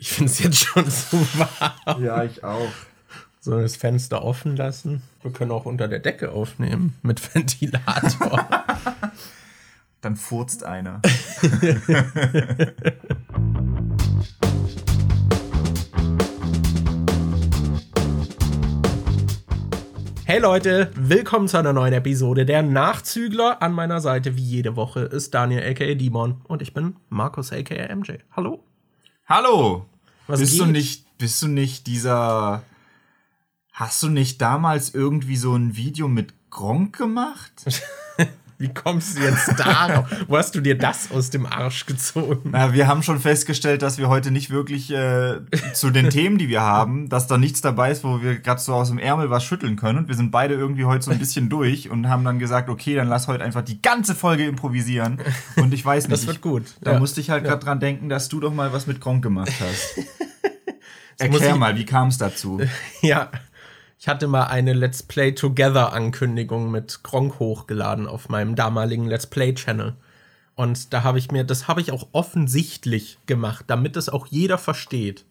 Ich finde es jetzt schon zu warm. Ja, ich auch. So das Fenster offen lassen. Wir können auch unter der Decke aufnehmen mit Ventilator. Dann furzt einer. Hey Leute, willkommen zu einer neuen Episode der Nachzügler. An meiner Seite wie jede Woche ist Daniel aka Dimon und ich bin Markus aka MJ. Hallo. Hallo. Was bist geht? du nicht bist du nicht dieser Hast du nicht damals irgendwie so ein Video mit Gronk gemacht? Wie kommst du jetzt darauf? Wo hast du dir das aus dem Arsch gezogen? Na, wir haben schon festgestellt, dass wir heute nicht wirklich äh, zu den Themen, die wir haben, dass da nichts dabei ist, wo wir gerade so aus dem Ärmel was schütteln können. Und wir sind beide irgendwie heute so ein bisschen durch und haben dann gesagt, okay, dann lass heute einfach die ganze Folge improvisieren. Und ich weiß nicht, Das wird ich, gut. da Ja. musste ich halt gerade dran denken, dass du doch mal was mit Gronk gemacht hast. Erklär mal, wie kam es dazu? Ja, ich hatte mal eine Let's Play Together Ankündigung mit Gronk hochgeladen auf meinem damaligen Let's Play Channel. Und da habe ich mir, das habe ich auch offensichtlich gemacht, damit es auch jeder versteht.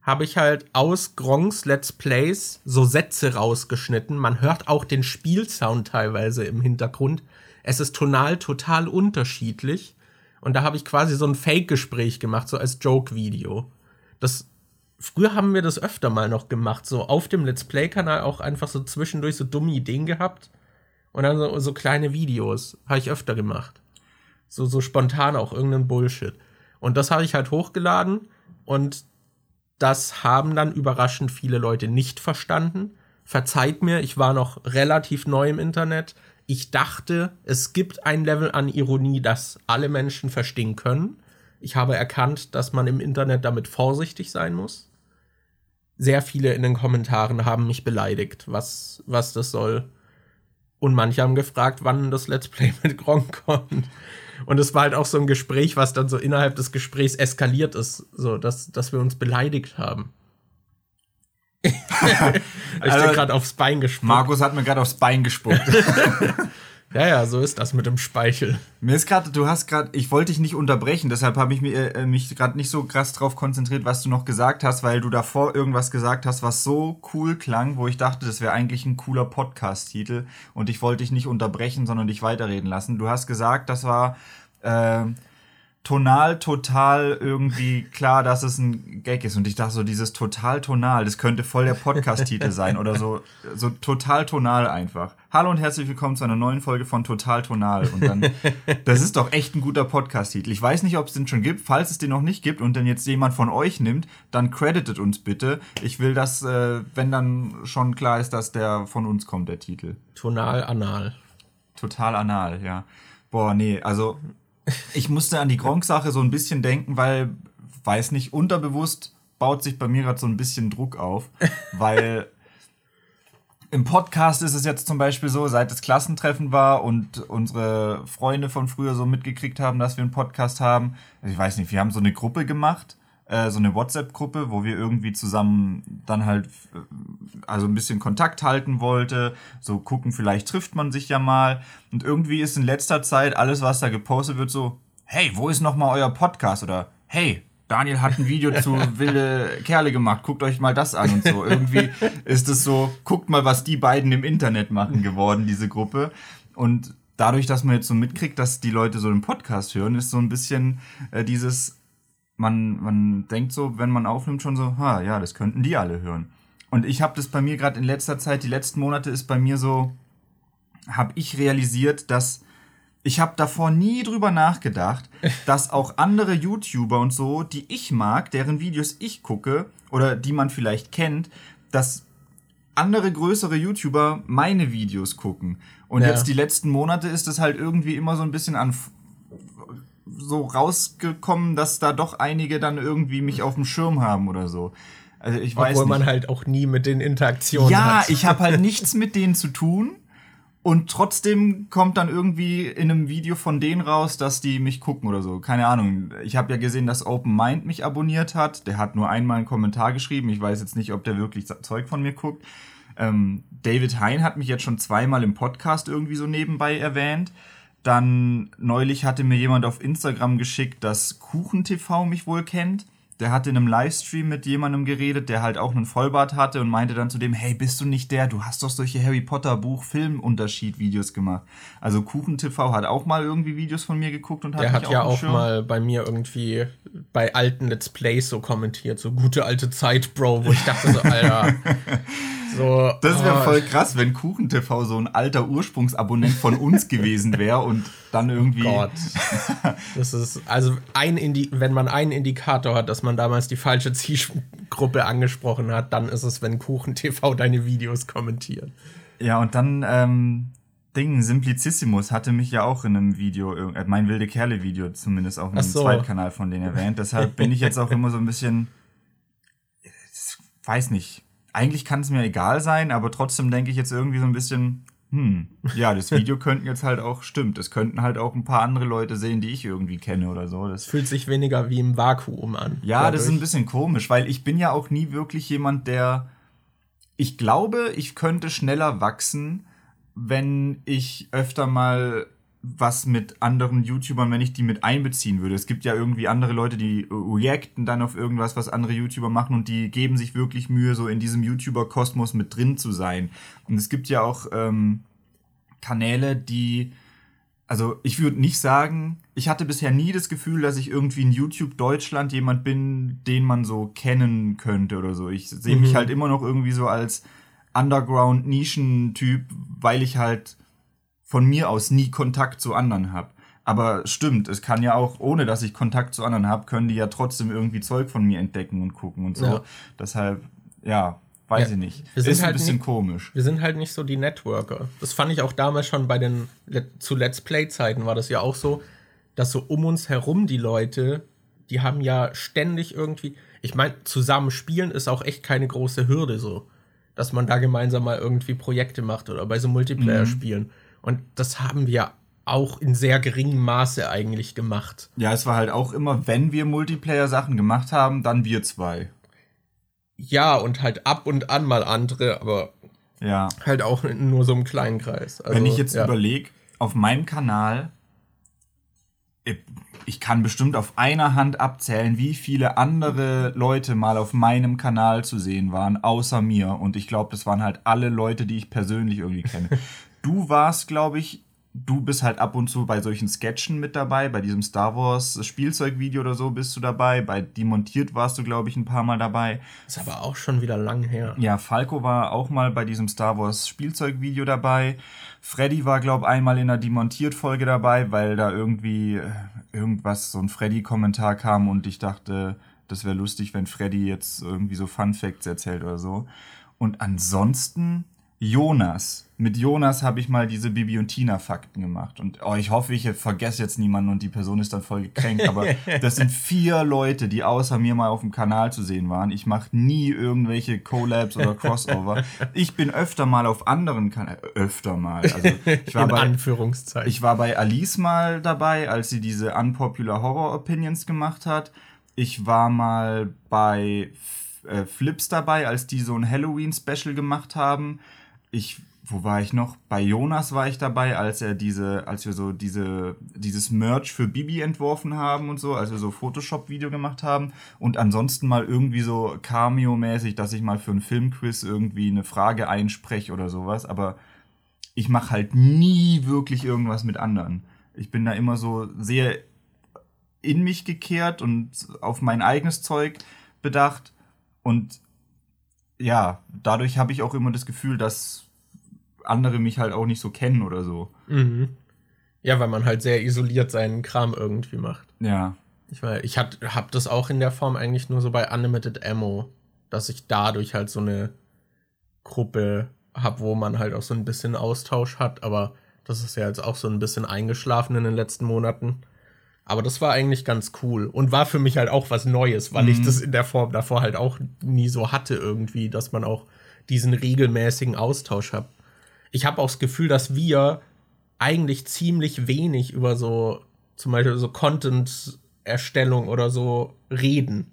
Habe ich halt aus Gronks Let's Plays so Sätze rausgeschnitten. Man hört auch den Spielsound teilweise im Hintergrund. Es ist tonal total unterschiedlich. Und da habe ich quasi so ein Fake-Gespräch gemacht, so als Joke-Video. Das Früher haben wir das öfter mal noch gemacht, so auf dem Let's Play-Kanal auch einfach so zwischendurch so dumme Ideen gehabt und dann so, so kleine Videos. Habe ich öfter gemacht. So, so spontan auch irgendeinen Bullshit. Und das habe ich halt hochgeladen und das haben dann überraschend viele Leute nicht verstanden. Verzeiht mir, ich war noch relativ neu im Internet. Ich dachte, es gibt ein Level an Ironie, das alle Menschen verstehen können. Ich habe erkannt, dass man im Internet damit vorsichtig sein muss. Sehr viele in den Kommentaren haben mich beleidigt, was, was das soll. Und manche haben gefragt, wann das Let's Play mit Gronk kommt. Und es war halt auch so ein Gespräch, was dann so innerhalb des Gesprächs eskaliert ist, so dass, dass wir uns beleidigt haben. ich Also, bin gerade aufs Bein gespuckt. Markus hat mir gerade aufs Bein gespuckt. Ja, ja, so ist das mit dem Speichel. Mir ist gerade, du hast gerade, ich wollte dich nicht unterbrechen, deshalb habe ich mir, äh, mich gerade nicht so krass drauf konzentriert, was du noch gesagt hast, weil du davor irgendwas gesagt hast, was so cool klang, wo ich dachte, das wäre eigentlich ein cooler Podcast-Titel und ich wollte dich nicht unterbrechen, sondern dich weiterreden lassen. Du hast gesagt, das war äh, tonal total irgendwie klar, dass es ein Gag ist und ich dachte so, dieses total tonal, das könnte voll der Podcast-Titel sein oder so, so total tonal einfach. Hallo und herzlich willkommen zu einer neuen Folge von Total Tonal. Und dann, das ist doch echt ein guter Podcast-Titel. Ich weiß nicht, ob es den schon gibt. Falls es den noch nicht gibt und den jetzt jemand von euch nimmt, dann creditet uns bitte. Ich will, dass, äh, wenn dann schon klar ist, dass der von uns kommt, der Titel. Tonal, anal. Total anal, ja. Boah, nee, also ich musste an die Gronk-Sache so ein bisschen denken, weil, weiß nicht, unterbewusst baut sich bei mir gerade so ein bisschen Druck auf, weil im Podcast ist es jetzt zum Beispiel so, seit das Klassentreffen war und unsere Freunde von früher so mitgekriegt haben, dass wir einen Podcast haben. Also ich weiß nicht, wir haben so eine Gruppe gemacht, äh, so eine WhatsApp-Gruppe, wo wir irgendwie zusammen dann halt äh, also ein bisschen Kontakt halten wollte, so gucken, vielleicht trifft man sich ja mal. Und irgendwie ist in letzter Zeit alles, was da gepostet wird, so, hey, wo ist noch mal euer Podcast? Oder hey, Daniel hat ein Video zu wilde Kerle gemacht, guckt euch mal das an und so. Irgendwie ist es so, guckt mal, was die beiden im Internet machen geworden, diese Gruppe. Und dadurch, dass man jetzt so mitkriegt, dass die Leute so den Podcast hören, ist so ein bisschen äh, dieses, man, man denkt so, wenn man aufnimmt, schon so, ha, ja, das könnten die alle hören. Und ich habe das bei mir gerade in letzter Zeit, die letzten Monate ist bei mir so, habe ich realisiert, dass ich habe davor nie drüber nachgedacht, dass auch andere YouTuber und so, die ich mag, deren Videos ich gucke oder die man vielleicht kennt, dass andere größere YouTuber meine Videos gucken. Und Ja. jetzt die letzten Monate ist es halt irgendwie immer so ein bisschen an so rausgekommen, dass da doch einige dann irgendwie mich auf dem Schirm haben oder so. Also ich weiß Obwohl nicht. man halt auch nie mit den Interaktionen Ja, hat. ich habe halt nichts mit denen zu tun. Und trotzdem kommt dann irgendwie in einem Video von denen raus, dass die mich gucken oder so. Keine Ahnung. Ich habe ja gesehen, dass Open Mind mich abonniert hat. Der hat nur einmal einen Kommentar geschrieben. Ich weiß jetzt nicht, ob der wirklich Zeug von mir guckt. Ähm, David Hein hat mich jetzt schon zweimal im Podcast irgendwie so nebenbei erwähnt. Dann neulich hatte mir jemand auf Instagram geschickt, dass KuchenTV mich wohl kennt. der hatte in einem Livestream mit jemandem geredet, der halt auch einen Vollbart hatte und meinte dann zu dem, hey, bist du nicht der? Du hast doch solche Harry Potter Buch Filmunterschied Videos gemacht. Also Kuchen TV hat auch mal irgendwie Videos von mir geguckt und hat Der hat ja auch Schirm. mal bei mir irgendwie bei alten Let's Plays so kommentiert, so gute alte Zeit, Bro, wo ich dachte so, Alter, so, das wäre oh. voll krass, wenn Kuchen TV so ein alter Ursprungsabonnent von uns gewesen wäre und dann irgendwie. Oh Gott. Das ist, also ein Indi wenn man einen Indikator hat, dass man damals die falsche Zielgruppe angesprochen hat, dann ist es, wenn Kuchen TV deine Videos kommentiert. Ja, und dann, ähm, Ding, Simplicissimus hatte mich ja auch in einem Video, äh, mein wilde Kerle-Video zumindest auch in einem so. Zweitkanal von denen erwähnt. Deshalb bin ich jetzt auch immer so ein bisschen, weiß nicht, eigentlich kann es mir egal sein, aber trotzdem denke ich jetzt irgendwie so ein bisschen, hm, ja, das Video könnten jetzt halt auch, stimmt, es könnten halt auch ein paar andere Leute sehen, die ich irgendwie kenne oder so. Das fühlt sich weniger wie im Vakuum an. Ja, das ist ein bisschen komisch, weil ich bin ja auch nie wirklich jemand, der, ich glaube, ich könnte schneller wachsen, wenn ich öfter mal was mit anderen YouTubern, wenn ich die mit einbeziehen würde. Es gibt ja irgendwie andere Leute, die reacten dann auf irgendwas, was andere YouTuber machen und die geben sich wirklich Mühe, so in diesem YouTuber-Kosmos mit drin zu sein. Und es gibt ja auch ähm, Kanäle, die, also ich würde nicht sagen, ich hatte bisher nie das Gefühl, dass ich irgendwie in YouTube Deutschland jemand bin, den man so kennen könnte oder so. Ich sehe mich mhm. halt immer noch irgendwie so als Underground-Nischen-Typ, weil ich halt von mir aus nie Kontakt zu anderen habe. Aber stimmt, es kann ja auch, ohne dass ich Kontakt zu anderen habe, können die ja trotzdem irgendwie Zeug von mir entdecken und gucken und so. Ja. Deshalb, ja, weiß ja, ich nicht. Wir sind Ist halt ein bisschen nicht, komisch. Wir sind halt nicht so die Networker. Das fand ich auch damals schon bei den, zu Let's Play-Zeiten war das ja auch so, dass so um uns herum die Leute, die haben ja ständig irgendwie, ich meine, zusammen spielen ist auch echt keine große Hürde so, dass man da gemeinsam mal irgendwie Projekte macht oder bei so Multiplayer-Spielen. Mhm und das haben wir auch in sehr geringem Maße eigentlich gemacht. Ja, es war halt auch immer, wenn wir Multiplayer-Sachen gemacht haben, dann wir zwei. Ja, und halt ab und an mal andere, aber ja. halt auch in nur so einem kleinen Kreis. Also, wenn ich jetzt ja. überlege, auf meinem Kanal, ich kann bestimmt auf einer Hand abzählen, wie viele andere Leute mal auf meinem Kanal zu sehen waren, außer mir. Und ich glaube, das waren halt alle Leute, die ich persönlich irgendwie kenne. Du warst, glaube ich, du bist halt ab und zu bei solchen Sketchen mit dabei, bei diesem Star Wars Spielzeugvideo oder so bist du dabei, bei Demontiert warst du, glaube ich, ein paar Mal dabei. Ist aber auch schon wieder lang her. Ja, Falco war auch mal bei diesem Star Wars Spielzeugvideo dabei. Freddy war, glaube ich, einmal in einer Demontiert-Folge dabei, weil da irgendwie äh, irgendwas, so ein Freddy-Kommentar kam und ich dachte, das wäre lustig, wenn Freddy jetzt irgendwie so Fun Facts erzählt oder so. Und ansonsten Jonas. Mit Jonas habe ich mal diese Bibi und Tina Fakten gemacht. Und oh, ich hoffe, ich vergesse jetzt niemanden und die Person ist dann voll gekränkt. Aber das sind vier Leute, die außer mir mal auf dem Kanal zu sehen waren. Ich mache nie irgendwelche Collabs oder Crossover. Ich bin öfter mal auf anderen Kanälen. Öfter mal. Also ich war In bei, Anführungszeichen. Ich war bei Alice mal dabei, als sie diese Unpopular Horror Opinions gemacht hat. Ich war mal bei äh, Flips dabei, als die so ein Halloween-Special gemacht haben ich, wo war ich noch? Bei Jonas war ich dabei, als er diese, als wir so diese, dieses Merch für Bibi entworfen haben und so, als wir so Photoshop-Video gemacht haben. Und ansonsten mal irgendwie so Cameo-mäßig, dass ich mal für einen Filmquiz irgendwie eine Frage einspreche oder sowas. Aber ich mache halt nie wirklich irgendwas mit anderen. Ich bin da immer so sehr in mich gekehrt und auf mein eigenes Zeug bedacht. Und ja, dadurch habe ich auch immer das Gefühl, dass andere mich halt auch nicht so kennen oder so. Mhm. Ja, weil man halt sehr isoliert seinen Kram irgendwie macht. Ja. Ich meine, ich habe das auch in der Form eigentlich nur so bei Unlimited Ammo, dass ich dadurch halt so eine Gruppe habe, wo man halt auch so ein bisschen Austausch hat, aber das ist ja jetzt auch so ein bisschen eingeschlafen in den letzten Monaten. Aber das war eigentlich ganz cool und war für mich halt auch was Neues, weil mhm. ich das in der Form davor halt auch nie so hatte irgendwie, dass man auch diesen regelmäßigen Austausch hat ich habe auch das Gefühl, dass wir eigentlich ziemlich wenig über so zum Beispiel so Content-Erstellung oder so reden.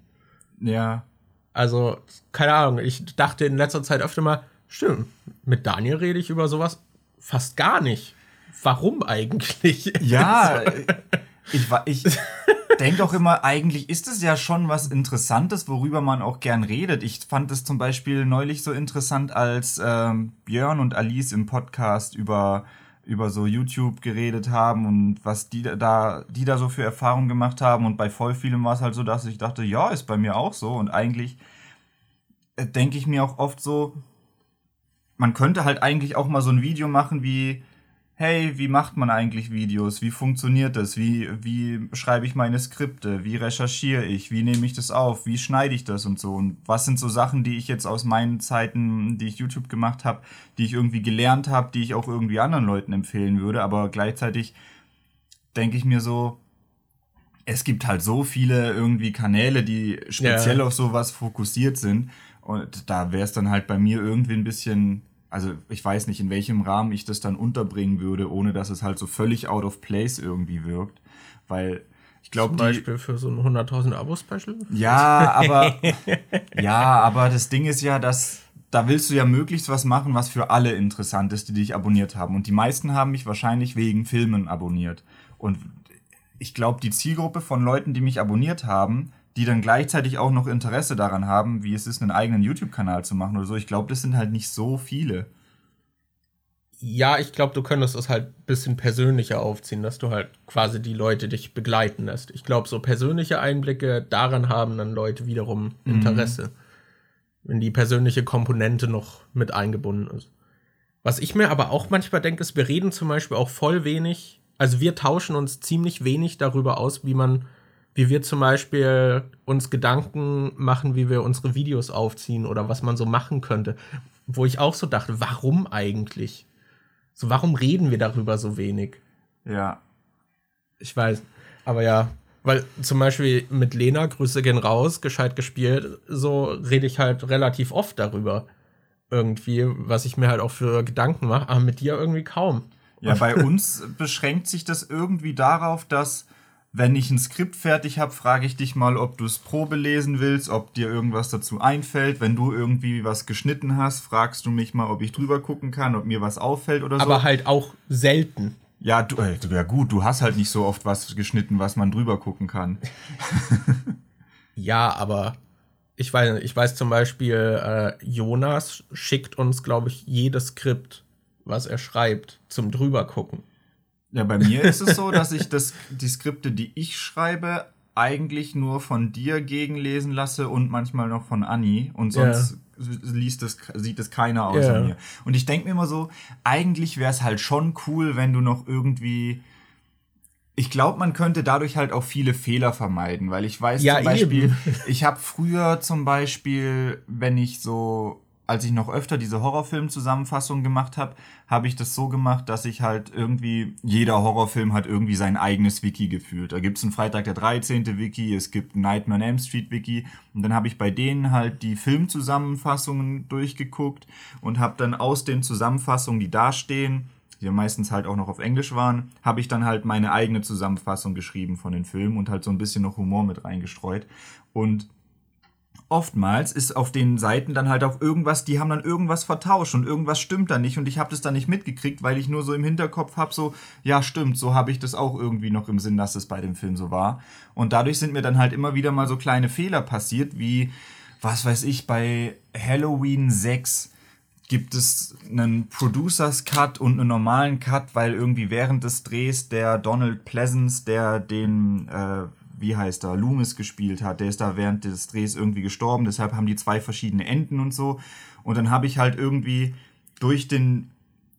Ja. Also, keine Ahnung, ich dachte in letzter Zeit öfter mal, stimmt, mit Daniel rede ich über sowas fast gar nicht. Warum eigentlich? Ja, ich war, ich, denke auch immer, eigentlich ist es ja schon was Interessantes, worüber man auch gern redet. Ich fand es zum Beispiel neulich so interessant, als ähm, Björn und Alice im Podcast über über so YouTube geredet haben und was die da, die da so für Erfahrungen gemacht haben. Und bei voll vielem war es halt so, dass ich dachte, ja, ist bei mir auch so. Und eigentlich äh, denke ich mir auch oft so, man könnte halt eigentlich auch mal so ein Video machen wie, hey, wie macht man eigentlich Videos? Wie funktioniert das? Wie, wie schreibe ich meine Skripte? Wie recherchiere ich? Wie nehme ich das auf? Wie schneide ich das und so? Und was sind so Sachen, die ich jetzt aus meinen Zeiten, die ich YouTube gemacht habe, die ich irgendwie gelernt habe, die ich auch irgendwie anderen Leuten empfehlen würde? Aber gleichzeitig denke ich mir so, es gibt halt so viele irgendwie Kanäle, die speziell ja. auf sowas fokussiert sind. Und da wäre es dann halt bei mir irgendwie ein bisschen also ich weiß nicht, in welchem Rahmen ich das dann unterbringen würde, ohne dass es halt so völlig out of place irgendwie wirkt. Weil ich glaube. Zum Beispiel die, für so ein 100.000 Abo-Special? Ja, aber, ja, aber das Ding ist ja, dass da willst du ja möglichst was machen, was für alle interessant ist, die dich abonniert haben. Und die meisten haben mich wahrscheinlich wegen Filmen abonniert. Und ich glaube, die Zielgruppe von Leuten, die mich abonniert haben, die dann gleichzeitig auch noch Interesse daran haben, wie es ist, einen eigenen YouTube-Kanal zu machen oder so. Ich glaube, das sind halt nicht so viele. Ja, ich glaube, du könntest es halt ein bisschen persönlicher aufziehen, dass du halt quasi die Leute dich begleiten lässt. Ich glaube, so persönliche Einblicke, daran haben dann Leute wiederum mhm. Interesse. Mhm. Wenn die persönliche Komponente noch mit eingebunden ist. Was ich mir aber auch manchmal denke, ist, wir reden zum Beispiel auch voll wenig, also wir tauschen uns ziemlich wenig darüber aus, wie man wie wir zum Beispiel uns Gedanken machen, wie wir unsere Videos aufziehen oder was man so machen könnte. Wo ich auch so dachte, warum eigentlich? So, warum reden wir darüber so wenig? Ja. Ich weiß. Aber ja, weil zum Beispiel mit Lena, Grüße gehen raus, gescheit gespielt, so rede ich halt relativ oft darüber. Irgendwie, was ich mir halt auch für Gedanken mache, aber mit dir irgendwie kaum. Ja, bei uns beschränkt sich das irgendwie darauf, dass wenn ich ein Skript fertig habe, frage ich dich mal, ob du es Probe lesen willst, ob dir irgendwas dazu einfällt. Wenn du irgendwie was geschnitten hast, fragst du mich mal, ob ich drüber gucken kann, ob mir was auffällt oder so. Aber halt auch selten. Ja, du, äh, ja gut, du hast halt nicht so oft was geschnitten, was man drüber gucken kann. ja, aber ich weiß, ich weiß zum Beispiel, äh, Jonas schickt uns, glaube ich, jedes Skript, was er schreibt, zum drüber gucken. Ja, bei mir ist es so, dass ich das, die Skripte, die ich schreibe, eigentlich nur von dir gegenlesen lasse und manchmal noch von Anni und sonst yeah. liest es, sieht es keiner außer yeah. mir. Und ich denke mir immer so, eigentlich wäre es halt schon cool, wenn du noch irgendwie ich glaube, man könnte dadurch halt auch viele Fehler vermeiden, weil ich weiß ja, zum Beispiel, eben. ich habe früher zum Beispiel, wenn ich so als ich noch öfter diese Horrorfilm-Zusammenfassung gemacht habe, habe ich das so gemacht, dass ich halt irgendwie, jeder Horrorfilm hat irgendwie sein eigenes Wiki geführt. Da gibt es einen Freitag der 13. Wiki, es gibt ein Nightmare on Elm Street Wiki und dann habe ich bei denen halt die Filmzusammenfassungen durchgeguckt und habe dann aus den Zusammenfassungen, die da stehen, die ja meistens halt auch noch auf Englisch waren, habe ich dann halt meine eigene Zusammenfassung geschrieben von den Filmen und halt so ein bisschen noch Humor mit reingestreut. Und oftmals ist auf den Seiten dann halt auch irgendwas, die haben dann irgendwas vertauscht und irgendwas stimmt da nicht und ich habe das dann nicht mitgekriegt, weil ich nur so im Hinterkopf habe, so, ja stimmt, so habe ich das auch irgendwie noch im Sinn, dass es bei dem Film so war. Und dadurch sind mir dann halt immer wieder mal so kleine Fehler passiert, wie, was weiß ich, bei Halloween 6 gibt es einen Producers Cut und einen normalen Cut, weil irgendwie während des Drehs der Donald Pleasance, der den äh, wie heißt er, Loomis gespielt hat, der ist da während des Drehs irgendwie gestorben, deshalb haben die zwei verschiedene Enden und so. Und dann habe ich halt irgendwie durch den,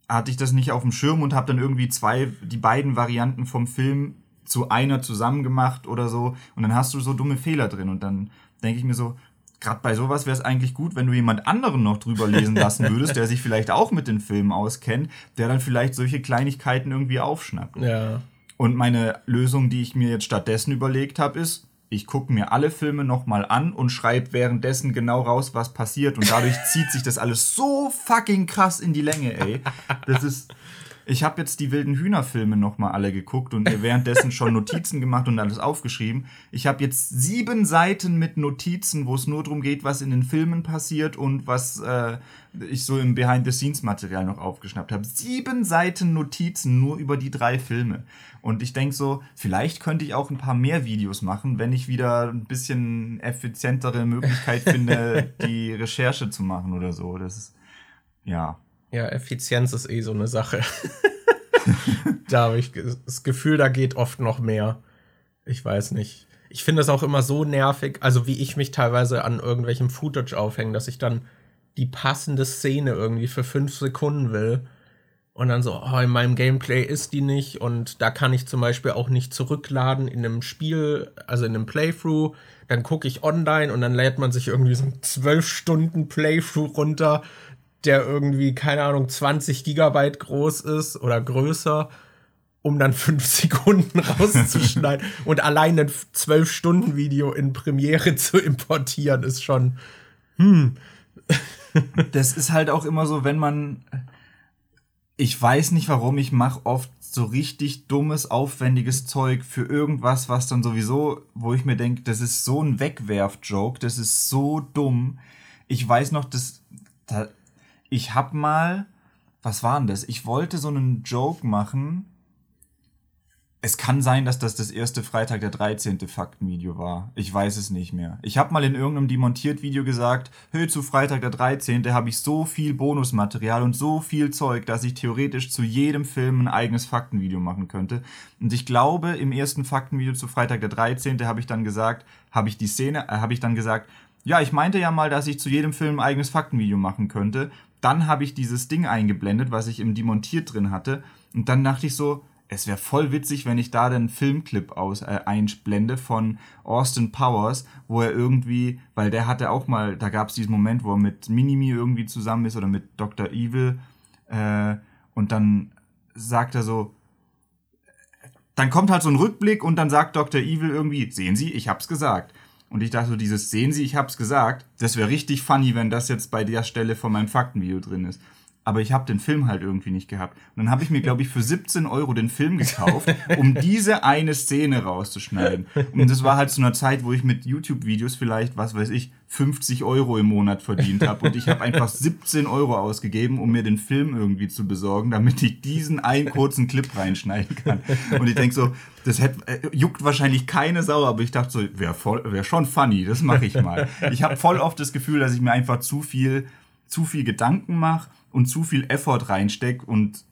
hatte ich das nicht auf dem Schirm und habe dann irgendwie zwei, die beiden Varianten vom Film zu einer zusammen gemacht oder so. Und dann hast du so dumme Fehler drin. Und dann denke ich mir so, gerade bei sowas wäre es eigentlich gut, wenn du jemand anderen noch drüber lesen lassen würdest, der sich vielleicht auch mit den Filmen auskennt, der dann vielleicht solche Kleinigkeiten irgendwie aufschnappt. Ja. Und meine Lösung, die ich mir jetzt stattdessen überlegt habe, ist, ich gucke mir alle Filme nochmal an und schreibe währenddessen genau raus, was passiert. Und dadurch zieht sich das alles so fucking krass in die Länge, ey. Das ist. Ich habe jetzt die wilden Hühnerfilme noch mal alle geguckt und mir währenddessen schon Notizen gemacht und alles aufgeschrieben. Ich habe jetzt sieben Seiten mit Notizen, wo es nur darum geht, was in den Filmen passiert und was äh, ich so im Behind-the-Scenes-Material noch aufgeschnappt habe. Sieben Seiten Notizen nur über die drei Filme. Und ich denke so, vielleicht könnte ich auch ein paar mehr Videos machen, wenn ich wieder ein bisschen effizientere Möglichkeit finde, die Recherche zu machen oder so. Das ist, ja. Ja, Effizienz ist eh so eine Sache. da habe ich das Gefühl, da geht oft noch mehr. Ich weiß nicht. Ich finde es auch immer so nervig, also wie ich mich teilweise an irgendwelchem Footage aufhänge, dass ich dann die passende Szene irgendwie für fünf Sekunden will. Und dann so, oh, in meinem Gameplay ist die nicht. Und da kann ich zum Beispiel auch nicht zurückladen in einem Spiel, also in einem Playthrough. Dann gucke ich online und dann lädt man sich irgendwie so einen 12 Stunden Playthrough runter, der irgendwie, keine Ahnung, 20 Gigabyte groß ist oder größer, um dann fünf Sekunden rauszuschneiden. und allein ein 12 Stunden Video in Premiere zu importieren, ist schon, hm das ist halt auch immer so, wenn man. Ich weiß nicht warum, ich mache oft so richtig dummes, aufwendiges Zeug für irgendwas, was dann sowieso, wo ich mir denke, das ist so ein Wegwerf-Joke, das ist so dumm. Ich weiß noch, dass. Da, ich hab mal. Was war denn das? Ich wollte so einen Joke machen es kann sein, dass das das erste Freitag der 13. Faktenvideo war. Ich weiß es nicht mehr. Ich habe mal in irgendeinem Demontiert-Video gesagt, hör zu Freitag der 13. habe ich so viel Bonusmaterial und so viel Zeug, dass ich theoretisch zu jedem Film ein eigenes Faktenvideo machen könnte. Und ich glaube, im ersten Faktenvideo zu Freitag der 13. habe ich dann gesagt, habe ich die Szene, äh, habe ich dann gesagt, ja, ich meinte ja mal, dass ich zu jedem Film ein eigenes Faktenvideo machen könnte. Dann habe ich dieses Ding eingeblendet, was ich im Demontiert drin hatte. Und dann dachte ich so, es wäre voll witzig, wenn ich da den Filmclip aus äh, einblende von Austin Powers, wo er irgendwie, weil der hatte auch mal, da gab es diesen Moment, wo er mit Minimi irgendwie zusammen ist oder mit Dr. Evil äh, und dann sagt er so, dann kommt halt so ein Rückblick und dann sagt Dr. Evil irgendwie, sehen Sie, ich hab's gesagt. Und ich dachte so, dieses sehen Sie, ich hab's gesagt, das wäre richtig funny, wenn das jetzt bei der Stelle von meinem Faktenvideo drin ist aber ich habe den Film halt irgendwie nicht gehabt. Und dann habe ich mir, glaube ich, für 17 Euro den Film gekauft, um diese eine Szene rauszuschneiden. Und das war halt zu einer Zeit, wo ich mit YouTube-Videos vielleicht, was weiß ich, 50 Euro im Monat verdient habe. Und ich habe einfach 17 Euro ausgegeben, um mir den Film irgendwie zu besorgen, damit ich diesen einen kurzen Clip reinschneiden kann. Und ich denk so, das hätte, äh, juckt wahrscheinlich keine Sau, aber ich dachte so, wäre wär schon funny, das mache ich mal. Ich habe voll oft das Gefühl, dass ich mir einfach zu viel, zu viel Gedanken mache und zu viel Effort reinstecke und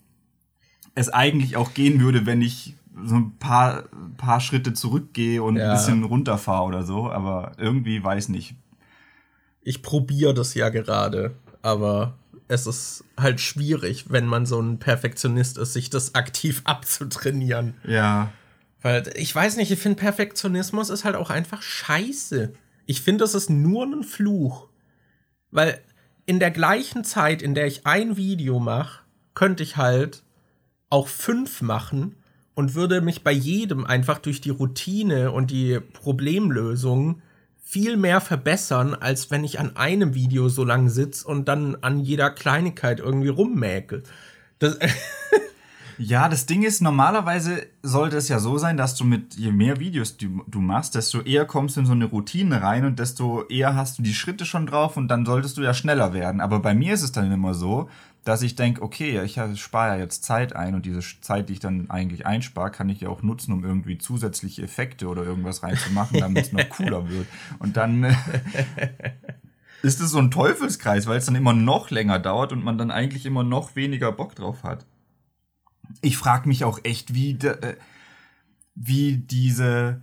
es eigentlich auch gehen würde, wenn ich so ein paar, paar Schritte zurückgehe und ja. ein bisschen runterfahre oder so, aber irgendwie weiß nicht. Ich probiere das ja gerade, aber es ist halt schwierig, wenn man so ein Perfektionist ist, sich das aktiv abzutrainieren. Ja. Weil ich weiß nicht, ich finde Perfektionismus ist halt auch einfach scheiße. Ich finde, das ist nur ein Fluch. Weil in der gleichen Zeit, in der ich ein Video mache, könnte ich halt auch fünf machen und würde mich bei jedem einfach durch die Routine und die Problemlösung viel mehr verbessern, als wenn ich an einem Video so lange sitze und dann an jeder Kleinigkeit irgendwie rummäkel. Das Ja, das Ding ist, normalerweise sollte es ja so sein, dass du mit je mehr Videos du, du machst, desto eher kommst du in so eine Routine rein und desto eher hast du die Schritte schon drauf und dann solltest du ja schneller werden. Aber bei mir ist es dann immer so, dass ich denke, okay, ich spare ja jetzt Zeit ein und diese Zeit, die ich dann eigentlich einspare, kann ich ja auch nutzen, um irgendwie zusätzliche Effekte oder irgendwas reinzumachen, damit es noch cooler wird. Und dann ist es so ein Teufelskreis, weil es dann immer noch länger dauert und man dann eigentlich immer noch weniger Bock drauf hat ich frage mich auch echt, wie, de, äh, wie diese,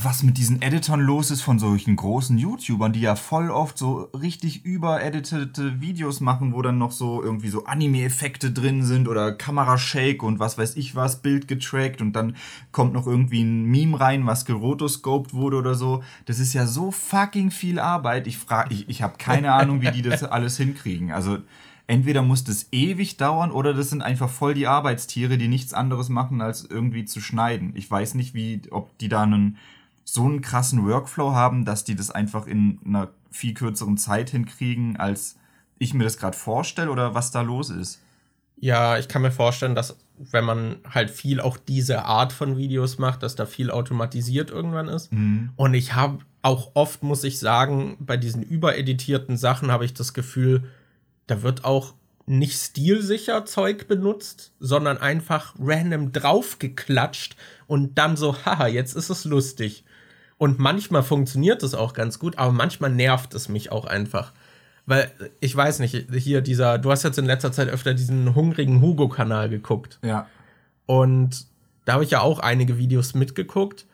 was mit diesen Editoren los ist von solchen großen YouTubern, die ja voll oft so richtig übereditete Videos machen, wo dann noch so irgendwie so Anime-Effekte drin sind oder Kamerashake und was weiß ich was, Bild getrackt und dann kommt noch irgendwie ein Meme rein, was gerotoscoped wurde oder so. Das ist ja so fucking viel Arbeit. Ich frage, ich, ich habe keine Ahnung, wie die das alles hinkriegen. Also entweder muss das ewig dauern oder das sind einfach voll die Arbeitstiere, die nichts anderes machen, als irgendwie zu schneiden. Ich weiß nicht, wie, ob die da einen so einen krassen Workflow haben, dass die das einfach in einer viel kürzeren Zeit hinkriegen, als ich mir das gerade vorstelle oder was da los ist. Ja, ich kann mir vorstellen, dass wenn man halt viel auch diese Art von Videos macht, dass da viel automatisiert irgendwann ist. Mhm. Und ich habe auch oft, muss ich sagen, bei diesen übereditierten Sachen habe ich das Gefühl, da wird auch nicht stilsicher Zeug benutzt, sondern einfach random draufgeklatscht und dann so, haha, jetzt ist es lustig. Und manchmal funktioniert es auch ganz gut, aber manchmal nervt es mich auch einfach. Weil, ich weiß nicht, hier dieser, du hast jetzt in letzter Zeit öfter diesen hungrigen Hugo-Kanal geguckt. Ja. Und da habe ich ja auch einige Videos mitgeguckt.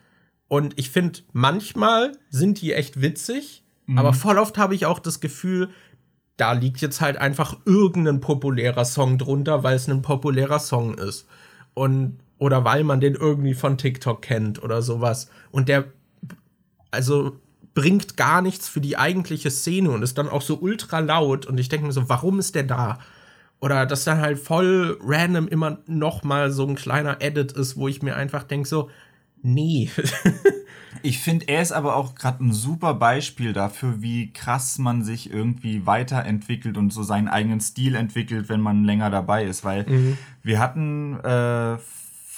Und ich finde, manchmal sind die echt witzig, mhm. aber voll oft habe ich auch das Gefühl, da liegt jetzt halt einfach irgendein populärer Song drunter, weil es ein populärer Song ist. Und, oder weil man den irgendwie von TikTok kennt oder sowas. Und der, also, bringt gar nichts für die eigentliche Szene und ist dann auch so ultra laut. Und ich denke mir so, warum ist der da? Oder dass dann halt voll random immer noch mal so ein kleiner Edit ist, wo ich mir einfach denke so, nee. Ich finde, er ist aber auch gerade ein super Beispiel dafür, wie krass man sich irgendwie weiterentwickelt und so seinen eigenen Stil entwickelt, wenn man länger dabei ist. Weil mhm. wir hatten äh,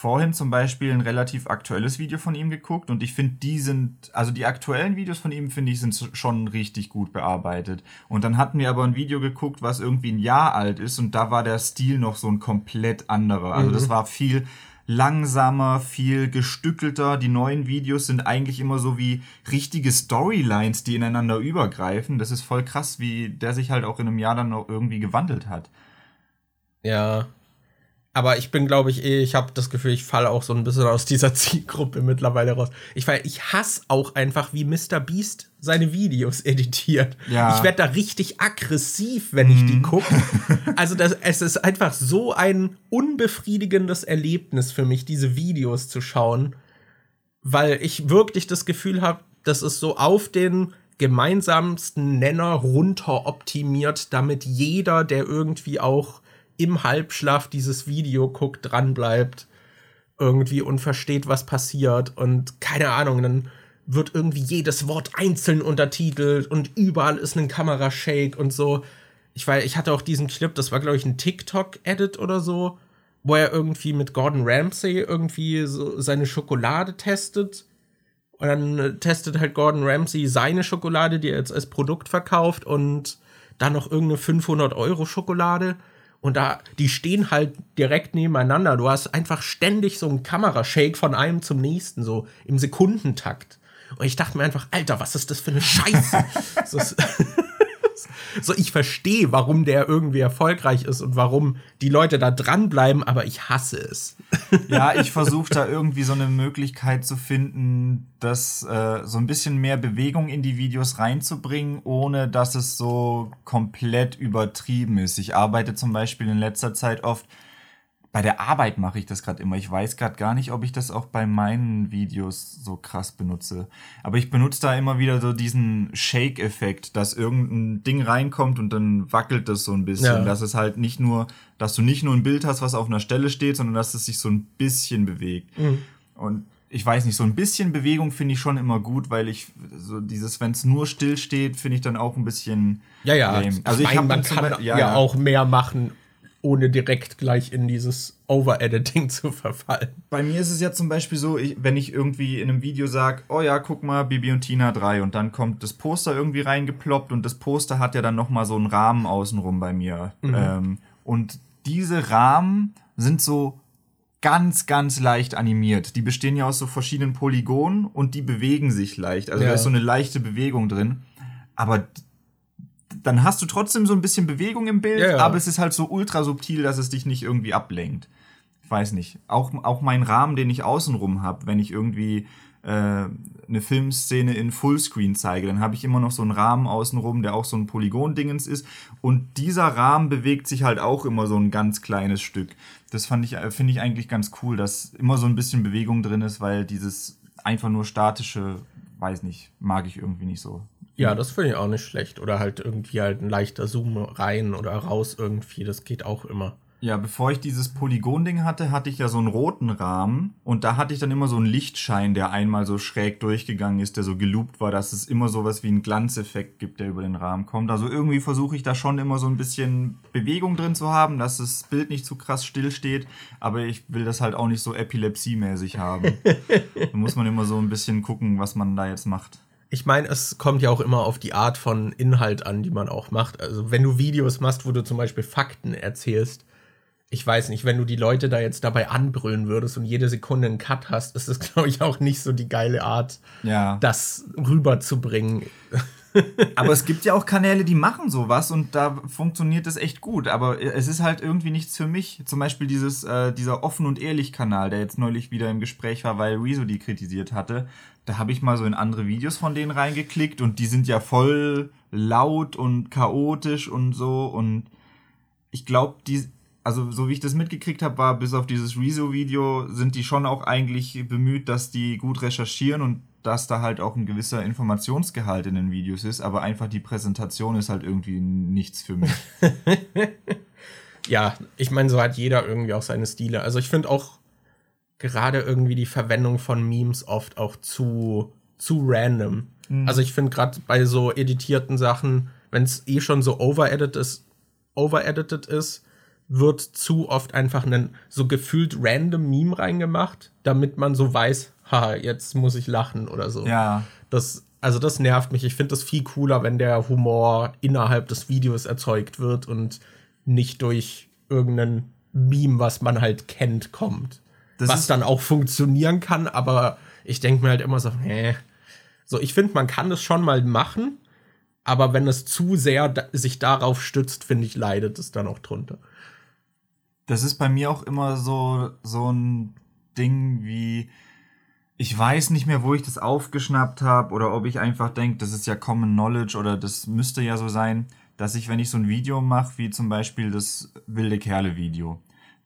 vorhin zum Beispiel ein relativ aktuelles Video von ihm geguckt und ich finde, die sind, also die aktuellen Videos von ihm, finde ich, sind schon richtig gut bearbeitet. Und dann hatten wir aber ein Video geguckt, was irgendwie ein Jahr alt ist und da war der Stil noch so ein komplett anderer. Also mhm. das war viel langsamer, viel gestückelter. Die neuen Videos sind eigentlich immer so wie richtige Storylines, die ineinander übergreifen. Das ist voll krass, wie der sich halt auch in einem Jahr dann noch irgendwie gewandelt hat. Ja, aber ich bin, glaube ich, eh, ich habe das Gefühl, ich falle auch so ein bisschen aus dieser Zielgruppe mittlerweile raus. Ich, weil ich hasse auch einfach, wie Mr. Beast seine Videos editiert. Ja. Ich werde da richtig aggressiv, wenn mhm. ich die mhm. gucke. Also das, es ist einfach so ein unbefriedigendes Erlebnis für mich, diese Videos zu schauen, weil ich wirklich das Gefühl habe, das ist so auf den gemeinsamsten Nenner runter optimiert, damit jeder, der irgendwie auch im Halbschlaf dieses Video guckt, dranbleibt irgendwie und versteht, was passiert und keine Ahnung, dann wird irgendwie jedes Wort einzeln untertitelt und überall ist ein Kamerashake und so. Ich weiß, ich hatte auch diesen Clip, das war glaube ich ein TikTok-Edit oder so, wo er irgendwie mit Gordon Ramsay irgendwie so seine Schokolade testet. Und dann testet halt Gordon Ramsay seine Schokolade, die er jetzt als Produkt verkauft und dann noch irgendeine 500 Euro Schokolade. Und da, die stehen halt direkt nebeneinander. Du hast einfach ständig so einen Kamerashake von einem zum nächsten, so im Sekundentakt. Und ich dachte mir einfach, Alter, was ist das für eine Scheiße? so, ich verstehe, warum der irgendwie erfolgreich ist und warum die Leute da dranbleiben, aber ich hasse es. ja, ich versuche da irgendwie so eine Möglichkeit zu finden, das äh, so ein bisschen mehr Bewegung in die Videos reinzubringen, ohne dass es so komplett übertrieben ist. Ich arbeite zum Beispiel in letzter Zeit oft bei der Arbeit mache ich das gerade immer. Ich weiß gerade gar nicht, ob ich das auch bei meinen Videos so krass benutze. Aber ich benutze da immer wieder so diesen Shake-Effekt, dass irgendein Ding reinkommt und dann wackelt das so ein bisschen. Ja. Dass es halt nicht nur, dass du nicht nur ein Bild hast, was auf einer Stelle steht, sondern dass es sich so ein bisschen bewegt. Mhm. Und ich weiß nicht, so ein bisschen Bewegung finde ich schon immer gut, weil ich so dieses, wenn es nur still steht, finde ich dann auch ein bisschen. Ja, ja. Lame. Also ich, ich man kann ja, ja, auch mehr machen, ohne direkt gleich in dieses Over-Editing zu verfallen. Bei mir ist es ja zum Beispiel so, ich, wenn ich irgendwie in einem Video sage, oh ja, guck mal, Bibi und Tina 3 und dann kommt das Poster irgendwie reingeploppt und das Poster hat ja dann nochmal so einen Rahmen außenrum bei mir. Mhm. Ähm, und diese Rahmen sind so ganz, ganz leicht animiert. Die bestehen ja aus so verschiedenen Polygonen und die bewegen sich leicht. Also ja. da ist so eine leichte Bewegung drin. Aber dann hast du trotzdem so ein bisschen Bewegung im Bild, ja, ja. aber es ist halt so ultra subtil, dass es dich nicht irgendwie ablenkt. Ich weiß nicht. Auch, auch mein Rahmen, den ich außenrum habe, wenn ich irgendwie äh, eine Filmszene in Fullscreen zeige, dann habe ich immer noch so einen Rahmen außenrum, der auch so ein Polygon-Dingens ist. Und dieser Rahmen bewegt sich halt auch immer so ein ganz kleines Stück. Das fand ich, finde ich eigentlich ganz cool, dass immer so ein bisschen Bewegung drin ist, weil dieses einfach nur statische, weiß nicht, mag ich irgendwie nicht so. Ja, das finde ich auch nicht schlecht. Oder halt irgendwie halt ein leichter Zoom rein oder raus irgendwie. Das geht auch immer. Ja, bevor ich dieses Polygon-Ding hatte, hatte ich ja so einen roten Rahmen und da hatte ich dann immer so einen Lichtschein, der einmal so schräg durchgegangen ist, der so geloopt war, dass es immer sowas wie einen Glanzeffekt gibt, der über den Rahmen kommt. Also irgendwie versuche ich da schon immer so ein bisschen Bewegung drin zu haben, dass das Bild nicht zu krass still steht, aber ich will das halt auch nicht so epilepsiemäßig haben. da muss man immer so ein bisschen gucken, was man da jetzt macht. Ich meine, es kommt ja auch immer auf die Art von Inhalt an, die man auch macht. Also wenn du Videos machst, wo du zum Beispiel Fakten erzählst, ich weiß nicht, wenn du die Leute da jetzt dabei anbrüllen würdest und jede Sekunde einen Cut hast, ist es, glaube ich, auch nicht so die geile Art, ja. das rüberzubringen. aber es gibt ja auch Kanäle, die machen sowas und da funktioniert es echt gut. Aber es ist halt irgendwie nichts für mich. Zum Beispiel dieses, äh, dieser Offen und Ehrlich Kanal, der jetzt neulich wieder im Gespräch war, weil Rezo die kritisiert hatte. Da habe ich mal so in andere Videos von denen reingeklickt und die sind ja voll laut und chaotisch und so. Und ich glaube, die also so wie ich das mitgekriegt habe, war bis auf dieses Rezo-Video sind die schon auch eigentlich bemüht, dass die gut recherchieren und dass da halt auch ein gewisser Informationsgehalt in den Videos ist, aber einfach die Präsentation ist halt irgendwie nichts für mich. ja, ich meine, so hat jeder irgendwie auch seine Stile. Also ich finde auch gerade irgendwie die Verwendung von Memes oft auch zu, zu random. Mhm. Also ich finde gerade bei so editierten Sachen, wenn es eh schon so overedited ist, overedited ist, wird zu oft einfach ein so gefühlt random Meme reingemacht, damit man so weiß, ha, jetzt muss ich lachen oder so. Ja. Das, also das nervt mich. Ich finde das viel cooler, wenn der Humor innerhalb des Videos erzeugt wird und nicht durch irgendeinen Meme, was man halt kennt, kommt. Das was dann auch funktionieren kann, aber ich denke mir halt immer so, hä. So, ich finde, man kann das schon mal machen, aber wenn es zu sehr da sich darauf stützt, finde ich, leidet es dann auch drunter das ist bei mir auch immer so, so ein Ding wie, ich weiß nicht mehr, wo ich das aufgeschnappt habe oder ob ich einfach denke, das ist ja Common Knowledge oder das müsste ja so sein, dass ich, wenn ich so ein Video mache, wie zum Beispiel das wilde Kerle Video,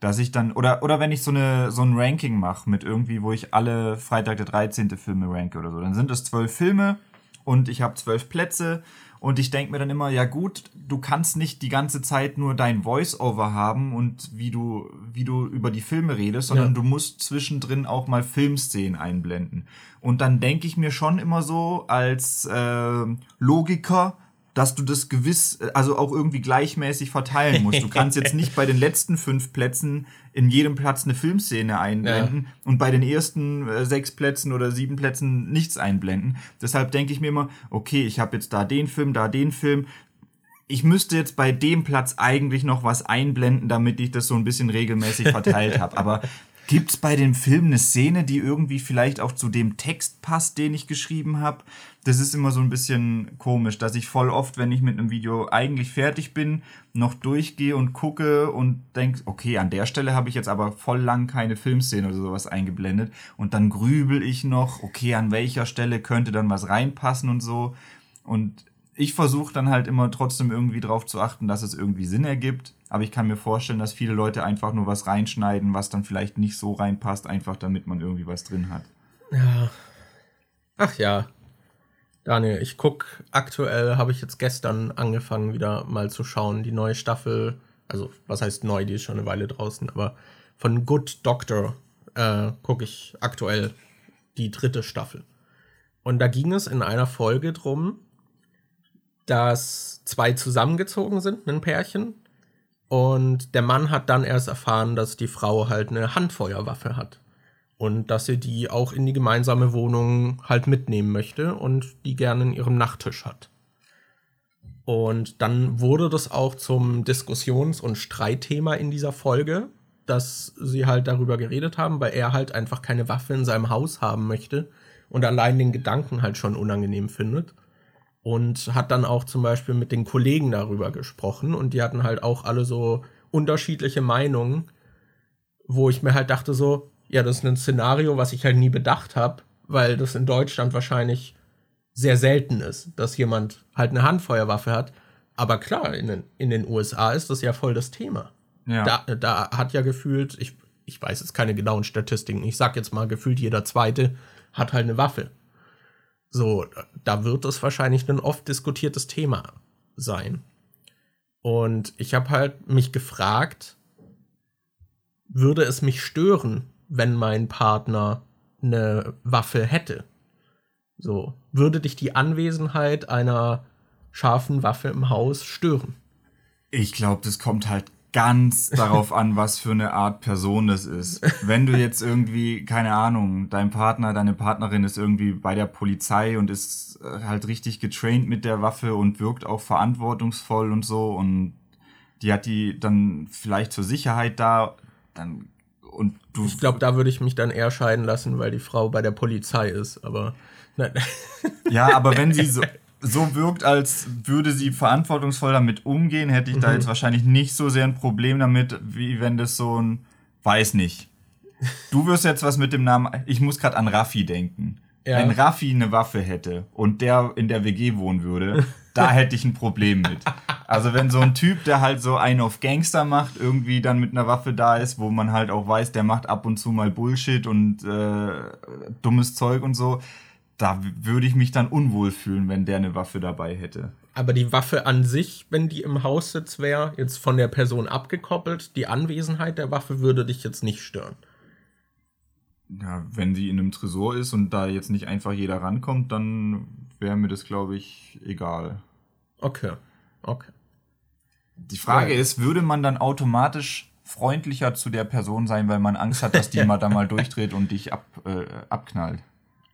dass ich dann, oder, oder wenn ich so, eine, so ein Ranking mache mit irgendwie, wo ich alle Freitag der 13. Filme ranke oder so, dann sind es zwölf Filme und ich habe zwölf Plätze und ich denke mir dann immer, ja gut, du kannst nicht die ganze Zeit nur dein Voice-Over haben und wie du, wie du über die Filme redest, sondern ja. du musst zwischendrin auch mal Filmszenen einblenden. Und dann denke ich mir schon immer so als äh, Logiker, dass du das gewiss, also auch irgendwie gleichmäßig verteilen musst. Du kannst jetzt nicht bei den letzten fünf Plätzen in jedem Platz eine Filmszene einblenden ja. und bei den ersten äh, sechs Plätzen oder sieben Plätzen nichts einblenden. Deshalb denke ich mir immer, okay, ich habe jetzt da den Film, da den Film. Ich müsste jetzt bei dem Platz eigentlich noch was einblenden, damit ich das so ein bisschen regelmäßig verteilt habe. Aber Gibt es bei dem Film eine Szene, die irgendwie vielleicht auch zu dem Text passt, den ich geschrieben habe? Das ist immer so ein bisschen komisch, dass ich voll oft, wenn ich mit einem Video eigentlich fertig bin, noch durchgehe und gucke und denke, okay, an der Stelle habe ich jetzt aber voll lang keine Filmszene oder sowas eingeblendet. Und dann grübel ich noch, okay, an welcher Stelle könnte dann was reinpassen und so. Und ich versuche dann halt immer trotzdem irgendwie drauf zu achten, dass es irgendwie Sinn ergibt. Aber ich kann mir vorstellen, dass viele Leute einfach nur was reinschneiden, was dann vielleicht nicht so reinpasst, einfach damit man irgendwie was drin hat. Ja. Ach ja. Daniel, ich guck aktuell, habe ich jetzt gestern angefangen, wieder mal zu schauen, die neue Staffel. Also, was heißt neu, die ist schon eine Weile draußen, aber von Good Doctor äh, gucke ich aktuell die dritte Staffel. Und da ging es in einer Folge drum, dass zwei zusammengezogen sind, ein Pärchen. Und der Mann hat dann erst erfahren, dass die Frau halt eine Handfeuerwaffe hat. Und dass sie die auch in die gemeinsame Wohnung halt mitnehmen möchte und die gerne in ihrem Nachttisch hat. Und dann wurde das auch zum Diskussions- und Streitthema in dieser Folge, dass sie halt darüber geredet haben, weil er halt einfach keine Waffe in seinem Haus haben möchte und allein den Gedanken halt schon unangenehm findet und hat dann auch zum Beispiel mit den Kollegen darüber gesprochen und die hatten halt auch alle so unterschiedliche Meinungen, wo ich mir halt dachte so, ja, das ist ein Szenario, was ich halt nie bedacht habe, weil das in Deutschland wahrscheinlich sehr selten ist, dass jemand halt eine Handfeuerwaffe hat. Aber klar, in den, in den USA ist das ja voll das Thema. Ja. Da, da hat ja gefühlt, ich, ich weiß jetzt keine genauen Statistiken, ich sag jetzt mal, gefühlt jeder Zweite hat halt eine Waffe. So, da wird es wahrscheinlich ein oft diskutiertes Thema sein. Und ich habe halt mich gefragt, würde es mich stören, wenn mein Partner eine Waffe hätte? So, würde dich die Anwesenheit einer scharfen Waffe im Haus stören? Ich glaube, das kommt halt ganz darauf an, was für eine Art Person das ist. Wenn du jetzt irgendwie, keine Ahnung, dein Partner, deine Partnerin ist irgendwie bei der Polizei und ist äh, halt richtig getraint mit der Waffe und wirkt auch verantwortungsvoll und so und die hat die dann vielleicht zur Sicherheit da, dann und du. Ich glaube, da würde ich mich dann eher scheiden lassen, weil die Frau bei der Polizei ist, aber. Nein. Ja, aber wenn sie so, so wirkt, als würde sie verantwortungsvoll damit umgehen, hätte ich mhm. da jetzt wahrscheinlich nicht so sehr ein Problem damit, wie wenn das so ein, weiß nicht. Du wirst jetzt was mit dem Namen, ich muss gerade an Raffi denken. Ja. Wenn Raffi eine Waffe hätte und der in der WG wohnen würde, da hätte ich ein Problem mit. Also wenn so ein Typ, der halt so einen auf Gangster macht, irgendwie dann mit einer Waffe da ist, wo man halt auch weiß, der macht ab und zu mal Bullshit und äh, dummes Zeug und so, da würde ich mich dann unwohl fühlen, wenn der eine Waffe dabei hätte. Aber die Waffe an sich, wenn die im Haus sitzt, wäre jetzt von der Person abgekoppelt. Die Anwesenheit der Waffe würde dich jetzt nicht stören. Ja, wenn sie in einem Tresor ist und da jetzt nicht einfach jeder rankommt, dann wäre mir das, glaube ich, egal. Okay, okay. Die Frage ja. ist, würde man dann automatisch freundlicher zu der Person sein, weil man Angst hat, dass die mal da mal durchdreht und dich ab, äh, abknallt?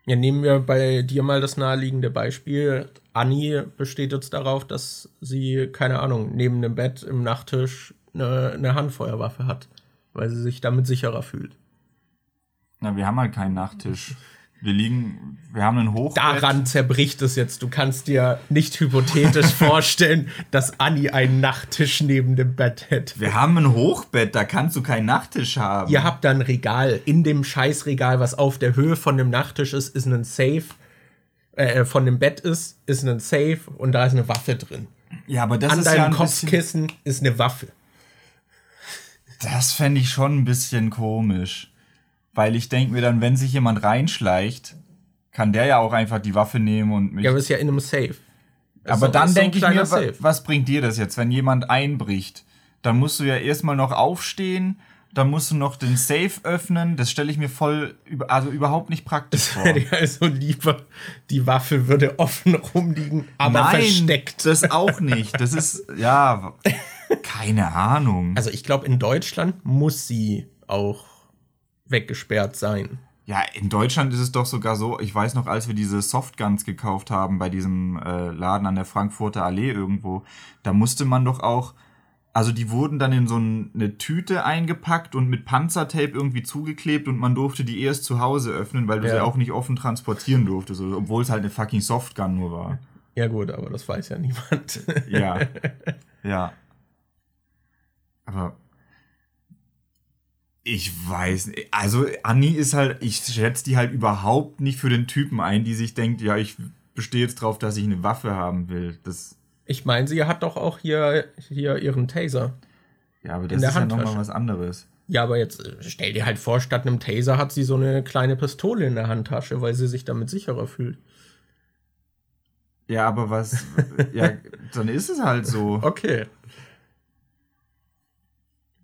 Ja, nehmen wir bei dir mal das naheliegende Beispiel. Anni besteht jetzt darauf, dass sie, keine Ahnung, neben dem Bett im Nachttisch eine, eine Handfeuerwaffe hat, weil sie sich damit sicherer fühlt. Na, wir haben halt keinen Nachttisch. Wir liegen, wir haben einen Hochbett. Daran zerbricht es jetzt. Du kannst dir nicht hypothetisch vorstellen, dass Anni einen Nachttisch neben dem Bett hätte. Wir haben ein Hochbett, da kannst du keinen Nachttisch haben. Ihr habt da ein Regal. In dem Scheißregal, was auf der Höhe von dem Nachttisch ist, ist ein Safe. Äh, von dem Bett ist, ist ein Safe und da ist eine Waffe drin. Ja, aber das An ist deinem ja ein Kopfkissen ist eine Waffe. Das fände ich schon ein bisschen komisch. Weil ich denke mir dann, wenn sich jemand reinschleicht, kann der ja auch einfach die Waffe nehmen und mich. Ja, aber ist ja in einem Safe. aber so, dann denke ich mir, Safe. was bringt dir das jetzt, wenn jemand einbricht? Dann musst du ja erstmal noch aufstehen, dann musst du noch den Safe öffnen. Das stelle ich mir voll, also überhaupt nicht praktisch vor. also lieber, die Waffe würde offen rumliegen, aber Nein, versteckt. Das auch nicht. Das ist, ja, keine Ahnung. Also ich glaube, in Deutschland muss sie auch weggesperrt sein. Ja, in Deutschland ist es doch sogar so, ich weiß noch, als wir diese Softguns gekauft haben bei diesem äh, Laden an der Frankfurter Allee irgendwo, da musste man doch auch, also die wurden dann in so eine Tüte eingepackt und mit Panzertape irgendwie zugeklebt und man durfte die erst zu Hause öffnen, weil du ja. sie auch nicht offen transportieren durftest, also, obwohl es halt eine fucking Softgun nur war. Ja gut, aber das weiß ja niemand. ja, ja. Aber ich weiß nicht. Also Anni ist halt, ich schätze die halt überhaupt nicht für den Typen ein, die sich denkt, ja, ich bestehe jetzt drauf, dass ich eine Waffe haben will. Das ich meine, sie hat doch auch hier, hier ihren Taser. Ja, aber das ist ja nochmal was anderes. Ja, aber jetzt äh, stell dir halt vor, statt einem Taser hat sie so eine kleine Pistole in der Handtasche, weil sie sich damit sicherer fühlt. Ja, aber was. ja, dann ist es halt so. Okay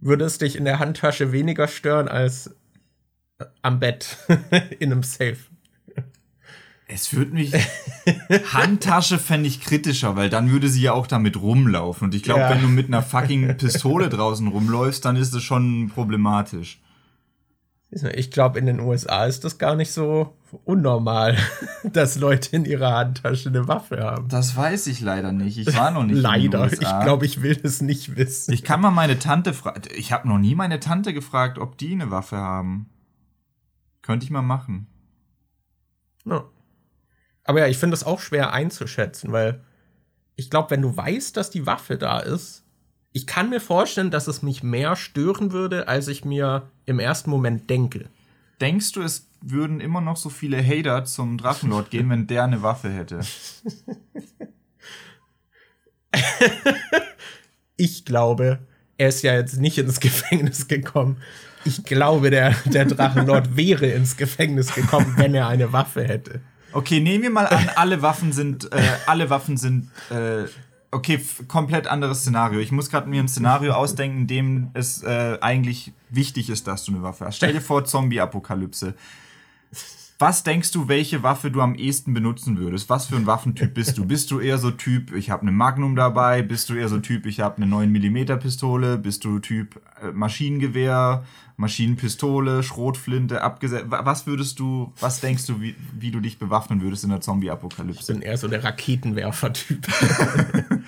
würde es dich in der Handtasche weniger stören als am Bett in einem Safe. Es würde mich. Handtasche fände ich kritischer, weil dann würde sie ja auch damit rumlaufen. Und ich glaube, ja. wenn du mit einer fucking Pistole draußen rumläufst, dann ist es schon problematisch. Ich glaube, in den USA ist das gar nicht so unnormal, dass Leute in ihrer Handtasche eine Waffe haben. Das weiß ich leider nicht. Ich war noch nicht leider. Ich glaube, ich will es nicht wissen. Ich kann mal meine Tante fragen. Ich habe noch nie meine Tante gefragt, ob die eine Waffe haben. Könnte ich mal machen. Ja. Aber ja, ich finde es auch schwer einzuschätzen, weil ich glaube, wenn du weißt, dass die Waffe da ist, ich kann mir vorstellen, dass es mich mehr stören würde, als ich mir im ersten Moment denke. Denkst du, es würden immer noch so viele Hater zum Drachenlord gehen, wenn der eine Waffe hätte? ich glaube, er ist ja jetzt nicht ins Gefängnis gekommen. Ich glaube, der, der Drachenlord wäre ins Gefängnis gekommen, wenn er eine Waffe hätte. Okay, nehmen wir mal an, alle Waffen sind, äh, alle Waffen sind äh, okay, komplett anderes Szenario. Ich muss gerade mir ein Szenario ausdenken, in dem es äh, eigentlich wichtig ist, dass du eine Waffe hast. Stell dir vor, Zombie-Apokalypse. Was denkst du, welche Waffe du am ehesten benutzen würdest? Was für ein Waffentyp bist du? Bist du eher so Typ, ich habe eine Magnum dabei? Bist du eher so Typ, ich habe eine 9 mm Pistole? Bist du Typ äh, Maschinengewehr, Maschinenpistole, Schrotflinte, abgesetzt? Was würdest du, was denkst du, wie, wie du dich bewaffnen würdest in der Zombie-Apokalypse? Ich bin eher so der Raketenwerfer-Typ.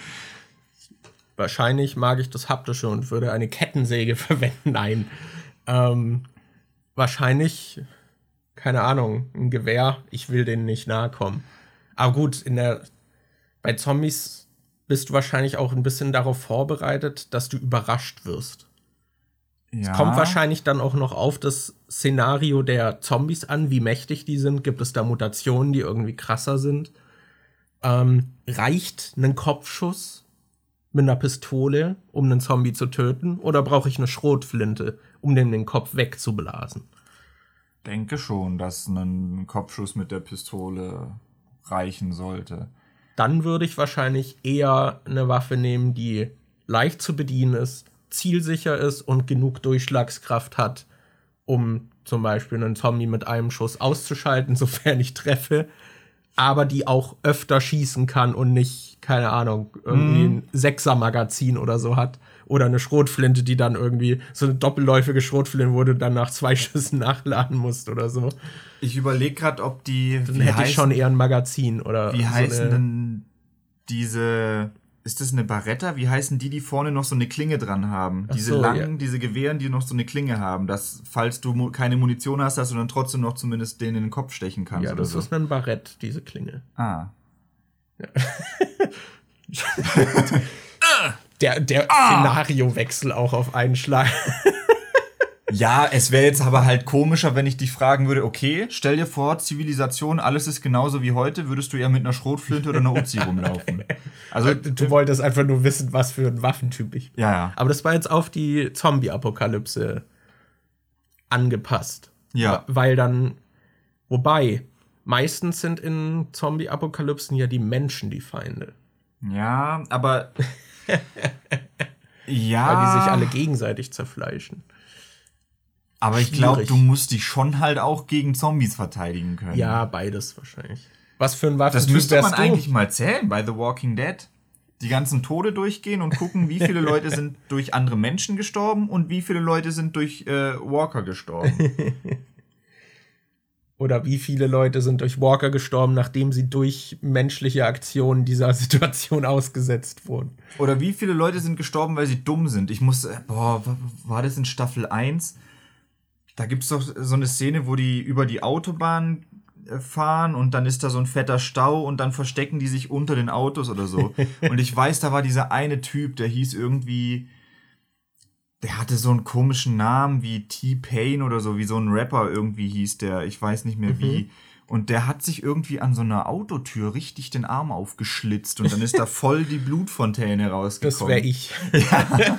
Wahrscheinlich mag ich das Haptische und würde eine Kettensäge verwenden. Nein. Ähm, wahrscheinlich keine Ahnung, ein Gewehr, ich will denen nicht nahe kommen. Aber gut, in der, bei Zombies bist du wahrscheinlich auch ein bisschen darauf vorbereitet, dass du überrascht wirst. Ja. Es kommt wahrscheinlich dann auch noch auf das Szenario der Zombies an, wie mächtig die sind. Gibt es da Mutationen, die irgendwie krasser sind? Ähm, reicht ein Kopfschuss mit einer Pistole, um einen Zombie zu töten? Oder brauche ich eine Schrotflinte, um den den Kopf wegzublasen? Denke schon, dass ein Kopfschuss mit der Pistole reichen sollte. Dann würde ich wahrscheinlich eher eine Waffe nehmen, die leicht zu bedienen ist, zielsicher ist und genug Durchschlagskraft hat, um zum Beispiel einen Zombie mit einem Schuss auszuschalten, sofern ich treffe, aber die auch öfter schießen kann und nicht, keine Ahnung, irgendwie mm. ein Sechser-Magazin oder so hat oder eine Schrotflinte, die dann irgendwie so eine doppelläufige Schrotflinte, du dann nach zwei Schüssen nachladen musst oder so. Ich überlege gerade, ob die. Dann hätte heißen, ich schon eher ein Magazin oder. Wie so heißen denn diese. Ist das eine Baretta? Wie heißen die, die vorne noch so eine Klinge dran haben? Ach diese so, langen, ja. diese Gewehren, die noch so eine Klinge haben, dass, falls du keine Munition hast, dass du dann trotzdem noch zumindest den in den Kopf stechen kannst. Ja, das so. ist ein Barett, diese Klinge. Ah. Ja. der, der ah. Szenariowechsel auch auf einen Schlag. Ja, es wäre jetzt aber halt komischer, wenn ich dich fragen würde, okay, stell dir vor, Zivilisation, alles ist genauso wie heute, würdest du eher mit einer Schrotflinte oder einer Uzi rumlaufen? Also du wolltest einfach nur wissen, was für ein Waffentyp ich bin. Ja, ja. Aber das war jetzt auf die Zombie-Apokalypse angepasst. Ja. Weil dann, wobei, meistens sind in Zombie-Apokalypsen ja die Menschen die Feinde. Ja, aber ja. Weil die sich alle gegenseitig zerfleischen. Aber ich glaube, du musst dich schon halt auch gegen Zombies verteidigen können. Ja, beides wahrscheinlich. Was für ein Waffentyp Das müsste man du? eigentlich mal zählen bei The Walking Dead. Die ganzen Tode durchgehen und gucken, wie viele Leute sind durch andere Menschen gestorben und wie viele Leute sind durch äh, Walker gestorben. Oder wie viele Leute sind durch Walker gestorben, nachdem sie durch menschliche Aktionen dieser Situation ausgesetzt wurden. Oder wie viele Leute sind gestorben, weil sie dumm sind. Ich muss, boah, war das in Staffel 1? Da gibt es doch so eine Szene, wo die über die Autobahn äh, fahren und dann ist da so ein fetter Stau und dann verstecken die sich unter den Autos oder so. und ich weiß, da war dieser eine Typ, der hieß irgendwie der hatte so einen komischen Namen wie T-Pain oder so, wie so ein Rapper irgendwie hieß der. Ich weiß nicht mehr mhm. wie. Und der hat sich irgendwie an so einer Autotür richtig den Arm aufgeschlitzt und dann ist da voll die Blutfontäne rausgekommen. Das wäre ich. Ja.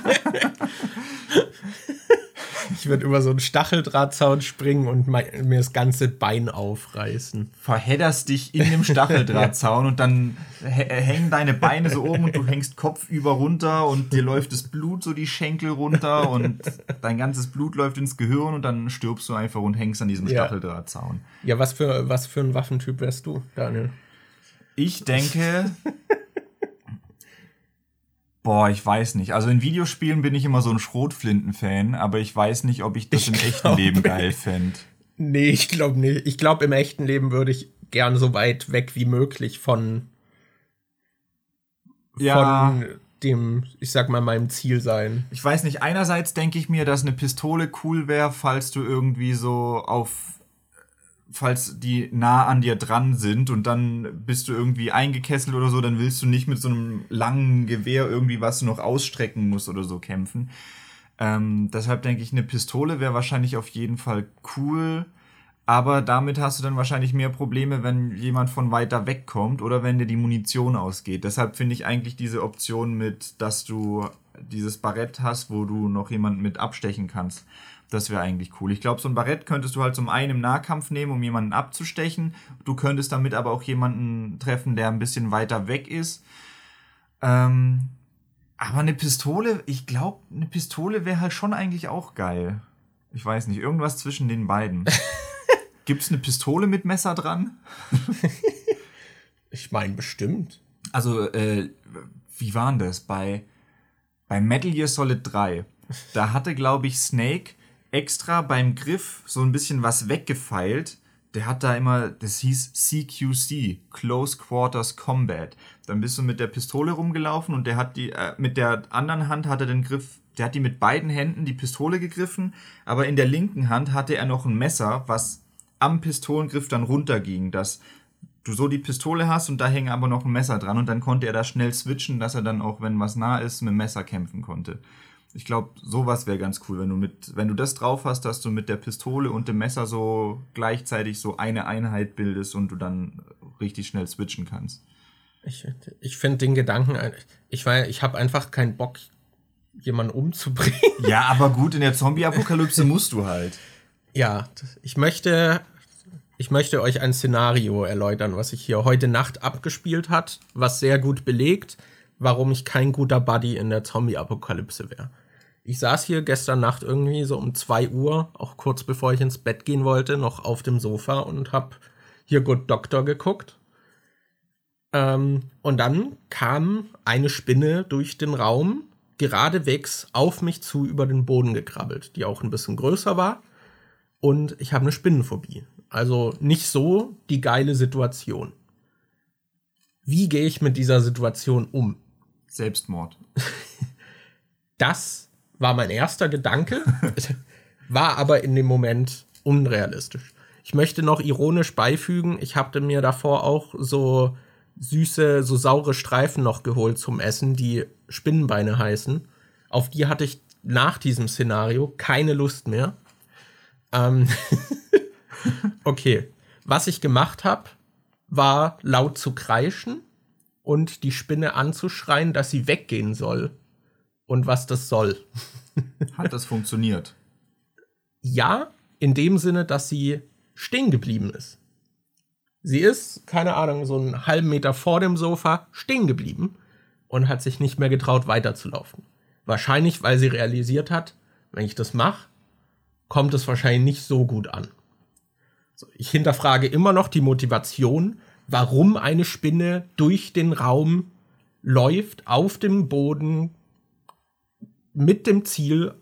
Ich würde über so einen Stacheldrahtzaun springen und mir das ganze Bein aufreißen. Verhedderst dich in dem Stacheldrahtzaun und dann hängen deine Beine so oben und du hängst kopfüber runter und dir läuft das Blut so die Schenkel runter und dein ganzes Blut läuft ins Gehirn und dann stirbst du einfach und hängst an diesem ja. Stacheldrahtzaun. Ja, was für, was für ein Waffentyp wärst du, Daniel? Ich denke, Boah, ich weiß nicht. Also in Videospielen bin ich immer so ein Schrotflinten-Fan, aber ich weiß nicht, ob ich das ich im echten Leben geil fände. Nee, ich glaube nicht. Ich glaube, im echten Leben würde ich gern so weit weg wie möglich von, ja. von dem, ich sag mal, meinem Ziel sein. Ich weiß nicht. Einerseits denke ich mir, dass eine Pistole cool wäre, falls du irgendwie so auf falls die nah an dir dran sind und dann bist du irgendwie eingekesselt oder so, dann willst du nicht mit so einem langen Gewehr irgendwie, was du noch ausstrecken musst oder so kämpfen. Ähm, deshalb denke ich, eine Pistole wäre wahrscheinlich auf jeden Fall cool. Aber damit hast du dann wahrscheinlich mehr Probleme, wenn jemand von weiter weg kommt oder wenn dir die Munition ausgeht. Deshalb finde ich eigentlich diese Option mit, dass du dieses Barett hast, wo du noch jemanden mit abstechen kannst, das wäre eigentlich cool. Ich glaube, so ein Barett könntest du halt zum einen im Nahkampf nehmen, um jemanden abzustechen. Du könntest damit aber auch jemanden treffen, der ein bisschen weiter weg ist. Ähm, aber eine Pistole, ich glaube, eine Pistole wäre halt schon eigentlich auch geil. Ich weiß nicht, irgendwas zwischen den beiden. Gibt es eine Pistole mit Messer dran? ich meine, bestimmt. Also, äh, wie waren das? Bei, bei Metal Gear Solid 3, da hatte, glaube ich, Snake extra beim Griff so ein bisschen was weggefeilt. Der hat da immer, das hieß CQC, Close Quarters Combat. Dann bist du mit der Pistole rumgelaufen und der hat die, äh, mit der anderen Hand hat er den Griff, der hat die mit beiden Händen die Pistole gegriffen, aber in der linken Hand hatte er noch ein Messer, was am Pistolengriff dann runterging, dass du so die Pistole hast und da hängt aber noch ein Messer dran und dann konnte er da schnell switchen, dass er dann auch, wenn was nah ist, mit dem Messer kämpfen konnte. Ich glaube, sowas wäre ganz cool, wenn du mit, wenn du das drauf hast, dass du mit der Pistole und dem Messer so gleichzeitig so eine Einheit bildest und du dann richtig schnell switchen kannst. Ich, ich finde den Gedanken, ich war, ich habe einfach keinen Bock, jemanden umzubringen. Ja, aber gut, in der Zombie-Apokalypse musst du halt. Ja, ich möchte, ich möchte euch ein Szenario erläutern, was sich hier heute Nacht abgespielt hat, was sehr gut belegt, warum ich kein guter Buddy in der Zombie-Apokalypse wäre. Ich saß hier gestern Nacht irgendwie so um 2 Uhr, auch kurz bevor ich ins Bett gehen wollte, noch auf dem Sofa und hab hier Good Doctor geguckt. Ähm, und dann kam eine Spinne durch den Raum, geradewegs auf mich zu über den Boden gekrabbelt, die auch ein bisschen größer war. Und ich habe eine Spinnenphobie. Also nicht so die geile Situation. Wie gehe ich mit dieser Situation um? Selbstmord. Das war mein erster Gedanke, war aber in dem Moment unrealistisch. Ich möchte noch ironisch beifügen, ich hatte mir davor auch so süße, so saure Streifen noch geholt zum Essen, die Spinnenbeine heißen. Auf die hatte ich nach diesem Szenario keine Lust mehr. Ähm okay, was ich gemacht habe, war laut zu kreischen und die Spinne anzuschreien, dass sie weggehen soll. Und was das soll. Hat das funktioniert? Ja, in dem Sinne, dass sie stehen geblieben ist. Sie ist, keine Ahnung, so einen halben Meter vor dem Sofa stehen geblieben und hat sich nicht mehr getraut, weiterzulaufen. Wahrscheinlich, weil sie realisiert hat, wenn ich das mache, kommt es wahrscheinlich nicht so gut an. Ich hinterfrage immer noch die Motivation, warum eine Spinne durch den Raum läuft, auf dem Boden, mit dem Ziel,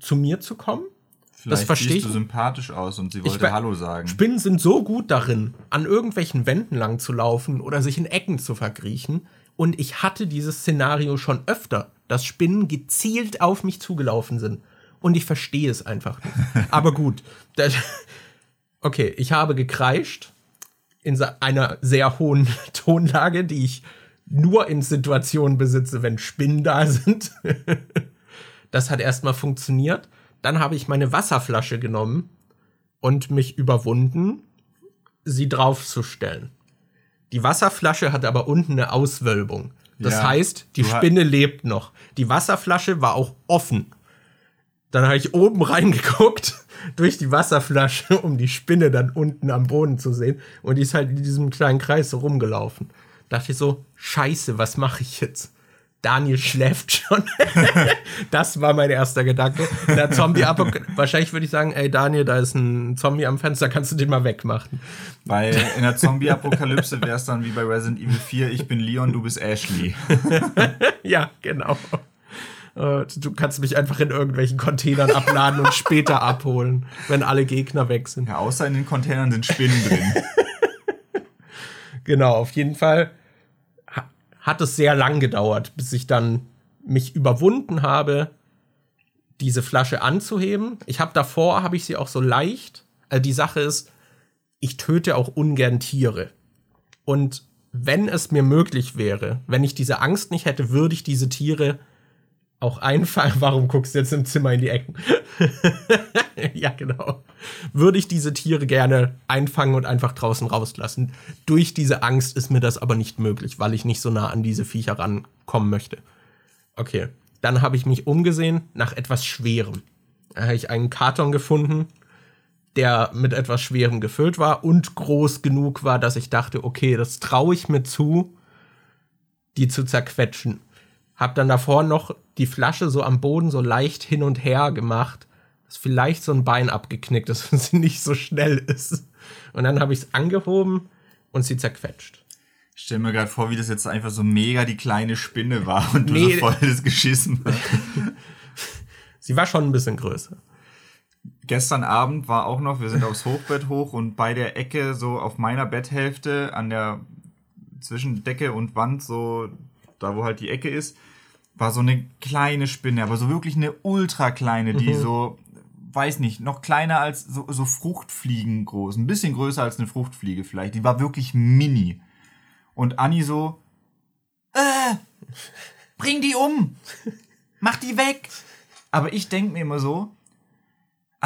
zu mir zu kommen. Vielleicht das verstehe ich. du sympathisch aus und sie wollte Hallo sagen. Spinnen sind so gut darin, an irgendwelchen Wänden lang zu laufen oder sich in Ecken zu verkriechen. Und ich hatte dieses Szenario schon öfter, dass Spinnen gezielt auf mich zugelaufen sind. Und ich verstehe es einfach nicht. Aber gut. Okay, ich habe gekreischt in einer sehr hohen Tonlage, die ich nur in Situationen besitze, wenn Spinnen da sind. das hat erstmal funktioniert. Dann habe ich meine Wasserflasche genommen und mich überwunden, sie draufzustellen. Die Wasserflasche hat aber unten eine Auswölbung. Das ja, heißt, die Spinne lebt noch. Die Wasserflasche war auch offen. Dann habe ich oben reingeguckt durch die Wasserflasche, um die Spinne dann unten am Boden zu sehen. Und die ist halt in diesem kleinen Kreis so rumgelaufen. Da dachte ich so, scheiße, was mache ich jetzt? Daniel schläft schon. das war mein erster Gedanke. Der Zombie Wahrscheinlich würde ich sagen, ey Daniel, da ist ein Zombie am Fenster, kannst du den mal wegmachen. Weil in der Zombie-Apokalypse wäre es dann wie bei Resident Evil 4, ich bin Leon, du bist Ashley. ja, genau. Äh, du kannst mich einfach in irgendwelchen Containern abladen und später abholen, wenn alle Gegner weg sind. Ja, außer in den Containern sind Spinnen drin. genau, auf jeden Fall hat es sehr lang gedauert, bis ich dann mich überwunden habe, diese Flasche anzuheben. Ich habe davor, habe ich sie auch so leicht. Also die Sache ist, ich töte auch ungern Tiere. Und wenn es mir möglich wäre, wenn ich diese Angst nicht hätte, würde ich diese Tiere auch einfallen. Warum guckst du jetzt im Zimmer in die Ecken? ja, genau. Würde ich diese Tiere gerne einfangen und einfach draußen rauslassen. Durch diese Angst ist mir das aber nicht möglich, weil ich nicht so nah an diese Viecher rankommen möchte. Okay, dann habe ich mich umgesehen nach etwas Schwerem. Da habe ich einen Karton gefunden, der mit etwas Schwerem gefüllt war und groß genug war, dass ich dachte, okay, das traue ich mir zu, die zu zerquetschen. Hab dann davor noch die Flasche so am Boden so leicht hin und her gemacht, dass vielleicht so ein Bein abgeknickt ist und sie nicht so schnell ist. Und dann habe ich es angehoben und sie zerquetscht. Ich stell mir gerade vor, wie das jetzt einfach so mega die kleine Spinne war und du nee. so voll das geschissen hast. sie war schon ein bisschen größer. Gestern Abend war auch noch, wir sind aufs Hochbett hoch und bei der Ecke, so auf meiner Betthälfte, an der zwischen Decke und Wand, so da wo halt die Ecke ist, war so eine kleine Spinne, aber so wirklich eine ultra kleine, die mhm. so, weiß nicht, noch kleiner als so, so Fruchtfliegen groß, ein bisschen größer als eine Fruchtfliege vielleicht. Die war wirklich mini. Und Anni so, äh, bring die um, mach die weg. Aber ich denk mir immer so,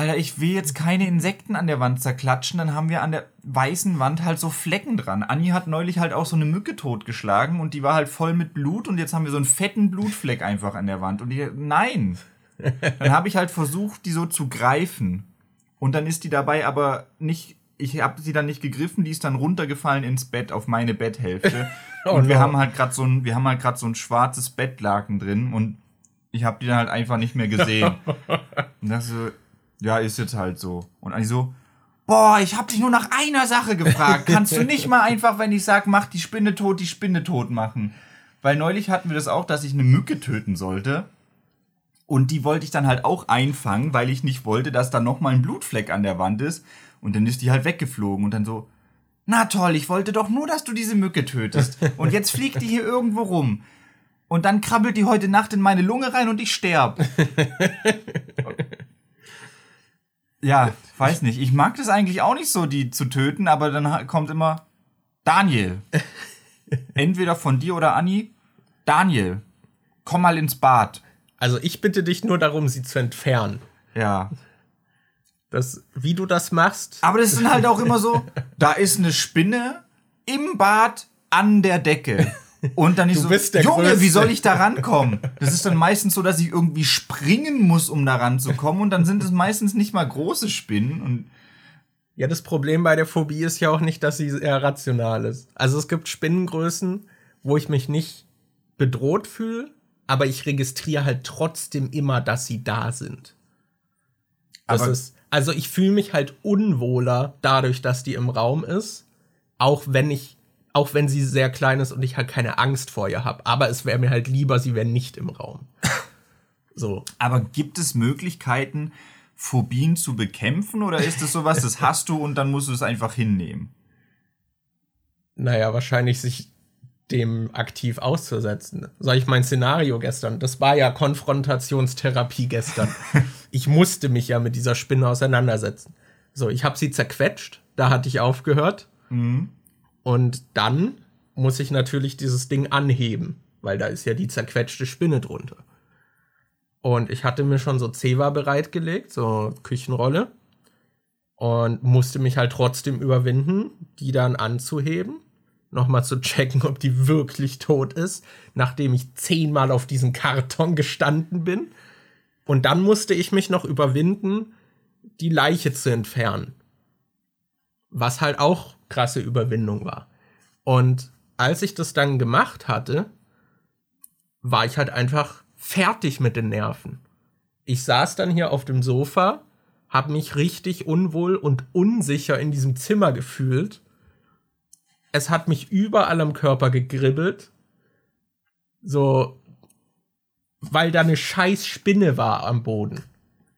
Alter, ich will jetzt keine Insekten an der Wand zerklatschen, dann haben wir an der weißen Wand halt so Flecken dran. Anni hat neulich halt auch so eine Mücke totgeschlagen und die war halt voll mit Blut und jetzt haben wir so einen fetten Blutfleck einfach an der Wand. Und ich, nein. Dann habe ich halt versucht, die so zu greifen. Und dann ist die dabei aber nicht ich habe sie dann nicht gegriffen, die ist dann runtergefallen ins Bett auf meine Betthälfte. oh und wir no. haben halt gerade so ein, wir haben halt gerade so ein schwarzes Bettlaken drin und ich habe die dann halt einfach nicht mehr gesehen. und das so, ja, ist jetzt halt so. Und eigentlich so, boah, ich habe dich nur nach einer Sache gefragt. Kannst du nicht mal einfach, wenn ich sag, mach die Spinne tot, die Spinne tot machen? Weil neulich hatten wir das auch, dass ich eine Mücke töten sollte. Und die wollte ich dann halt auch einfangen, weil ich nicht wollte, dass da nochmal ein Blutfleck an der Wand ist. Und dann ist die halt weggeflogen und dann so, na toll, ich wollte doch nur, dass du diese Mücke tötest. Und jetzt fliegt die hier irgendwo rum. Und dann krabbelt die heute Nacht in meine Lunge rein und ich sterb. Ja, weiß nicht. Ich mag das eigentlich auch nicht so, die zu töten, aber dann kommt immer Daniel. Entweder von dir oder Anni. Daniel, komm mal ins Bad. Also ich bitte dich nur darum, sie zu entfernen. Ja. Das, wie du das machst. Aber das sind halt auch immer so, da ist eine Spinne im Bad an der Decke. Und dann ist so, Junge, Größte. wie soll ich da rankommen? Das ist dann meistens so, dass ich irgendwie springen muss, um da ranzukommen. Und dann sind es meistens nicht mal große Spinnen. Und ja, das Problem bei der Phobie ist ja auch nicht, dass sie eher rational ist. Also es gibt Spinnengrößen, wo ich mich nicht bedroht fühle, aber ich registriere halt trotzdem immer, dass sie da sind. Das aber ist, also ich fühle mich halt unwohler dadurch, dass die im Raum ist, auch wenn ich, auch wenn sie sehr klein ist und ich halt keine Angst vor ihr habe. Aber es wäre mir halt lieber, sie wäre nicht im Raum. So. Aber gibt es Möglichkeiten, Phobien zu bekämpfen oder ist es sowas, das hast du und dann musst du es einfach hinnehmen? Naja, wahrscheinlich sich dem aktiv auszusetzen. Sag ich mein Szenario gestern, das war ja Konfrontationstherapie gestern. ich musste mich ja mit dieser Spinne auseinandersetzen. So, ich habe sie zerquetscht, da hatte ich aufgehört. Mhm. Und dann muss ich natürlich dieses Ding anheben, weil da ist ja die zerquetschte Spinne drunter. Und ich hatte mir schon so Zewa bereitgelegt, so Küchenrolle. Und musste mich halt trotzdem überwinden, die dann anzuheben nochmal zu checken, ob die wirklich tot ist, nachdem ich zehnmal auf diesen Karton gestanden bin. Und dann musste ich mich noch überwinden, die Leiche zu entfernen. Was halt auch krasse Überwindung war. Und als ich das dann gemacht hatte, war ich halt einfach fertig mit den Nerven. Ich saß dann hier auf dem Sofa, hab mich richtig unwohl und unsicher in diesem Zimmer gefühlt es hat mich überall am Körper gegribbelt. So, weil da eine scheiß Spinne war am Boden.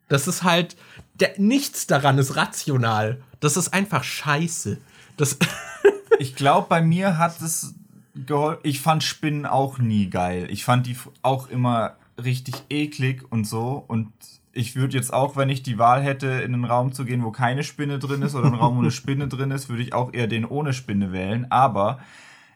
Das ist halt, der, nichts daran ist rational. Das ist einfach scheiße. Das ich glaube, bei mir hat es geholfen. Ich fand Spinnen auch nie geil. Ich fand die auch immer richtig eklig und so. Und ich würde jetzt auch, wenn ich die Wahl hätte, in einen Raum zu gehen, wo keine Spinne drin ist oder einen Raum, wo eine Spinne drin ist, würde ich auch eher den ohne Spinne wählen. Aber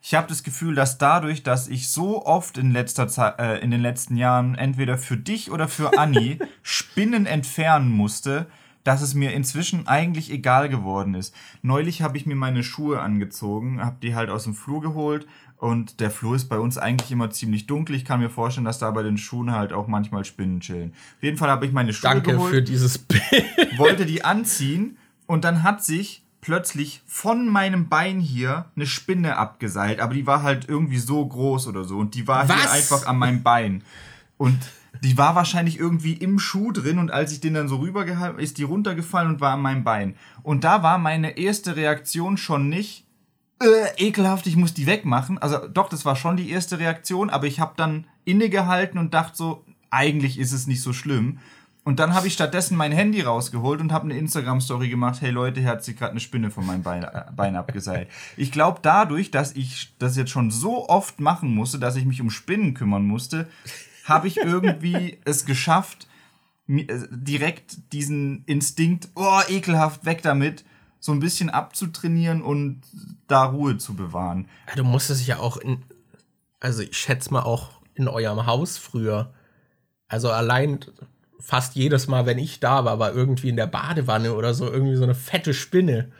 ich habe das Gefühl, dass dadurch, dass ich so oft in letzter Zeit, äh, in den letzten Jahren entweder für dich oder für Anni Spinnen entfernen musste, dass es mir inzwischen eigentlich egal geworden ist. Neulich habe ich mir meine Schuhe angezogen, habe die halt aus dem Flur geholt und der Flur ist bei uns eigentlich immer ziemlich dunkel. Ich kann mir vorstellen, dass da bei den Schuhen halt auch manchmal Spinnen chillen. Auf jeden Fall habe ich meine Schuhe Danke geholt. für dieses Bild. Wollte die anziehen und dann hat sich plötzlich von meinem Bein hier eine Spinne abgeseilt, aber die war halt irgendwie so groß oder so und die war Was? hier einfach an meinem Bein. Und die war wahrscheinlich irgendwie im Schuh drin und als ich den dann so rübergehalten, ist die runtergefallen und war an meinem Bein. Und da war meine erste Reaktion schon nicht, äh, ekelhaft, ich muss die wegmachen. Also doch, das war schon die erste Reaktion, aber ich habe dann innegehalten und dachte so, eigentlich ist es nicht so schlimm. Und dann habe ich stattdessen mein Handy rausgeholt und habe eine Instagram-Story gemacht, hey Leute, hier hat sich gerade eine Spinne von meinem Bein, äh, Bein abgeseilt. Ich glaube dadurch, dass ich das jetzt schon so oft machen musste, dass ich mich um Spinnen kümmern musste, habe ich irgendwie es geschafft, äh, direkt diesen Instinkt, oh, ekelhaft, weg damit, so ein bisschen abzutrainieren und da Ruhe zu bewahren. Du musstest ja auch in, also ich schätze mal auch in eurem Haus früher. Also allein fast jedes Mal, wenn ich da war, war irgendwie in der Badewanne oder so irgendwie so eine fette Spinne.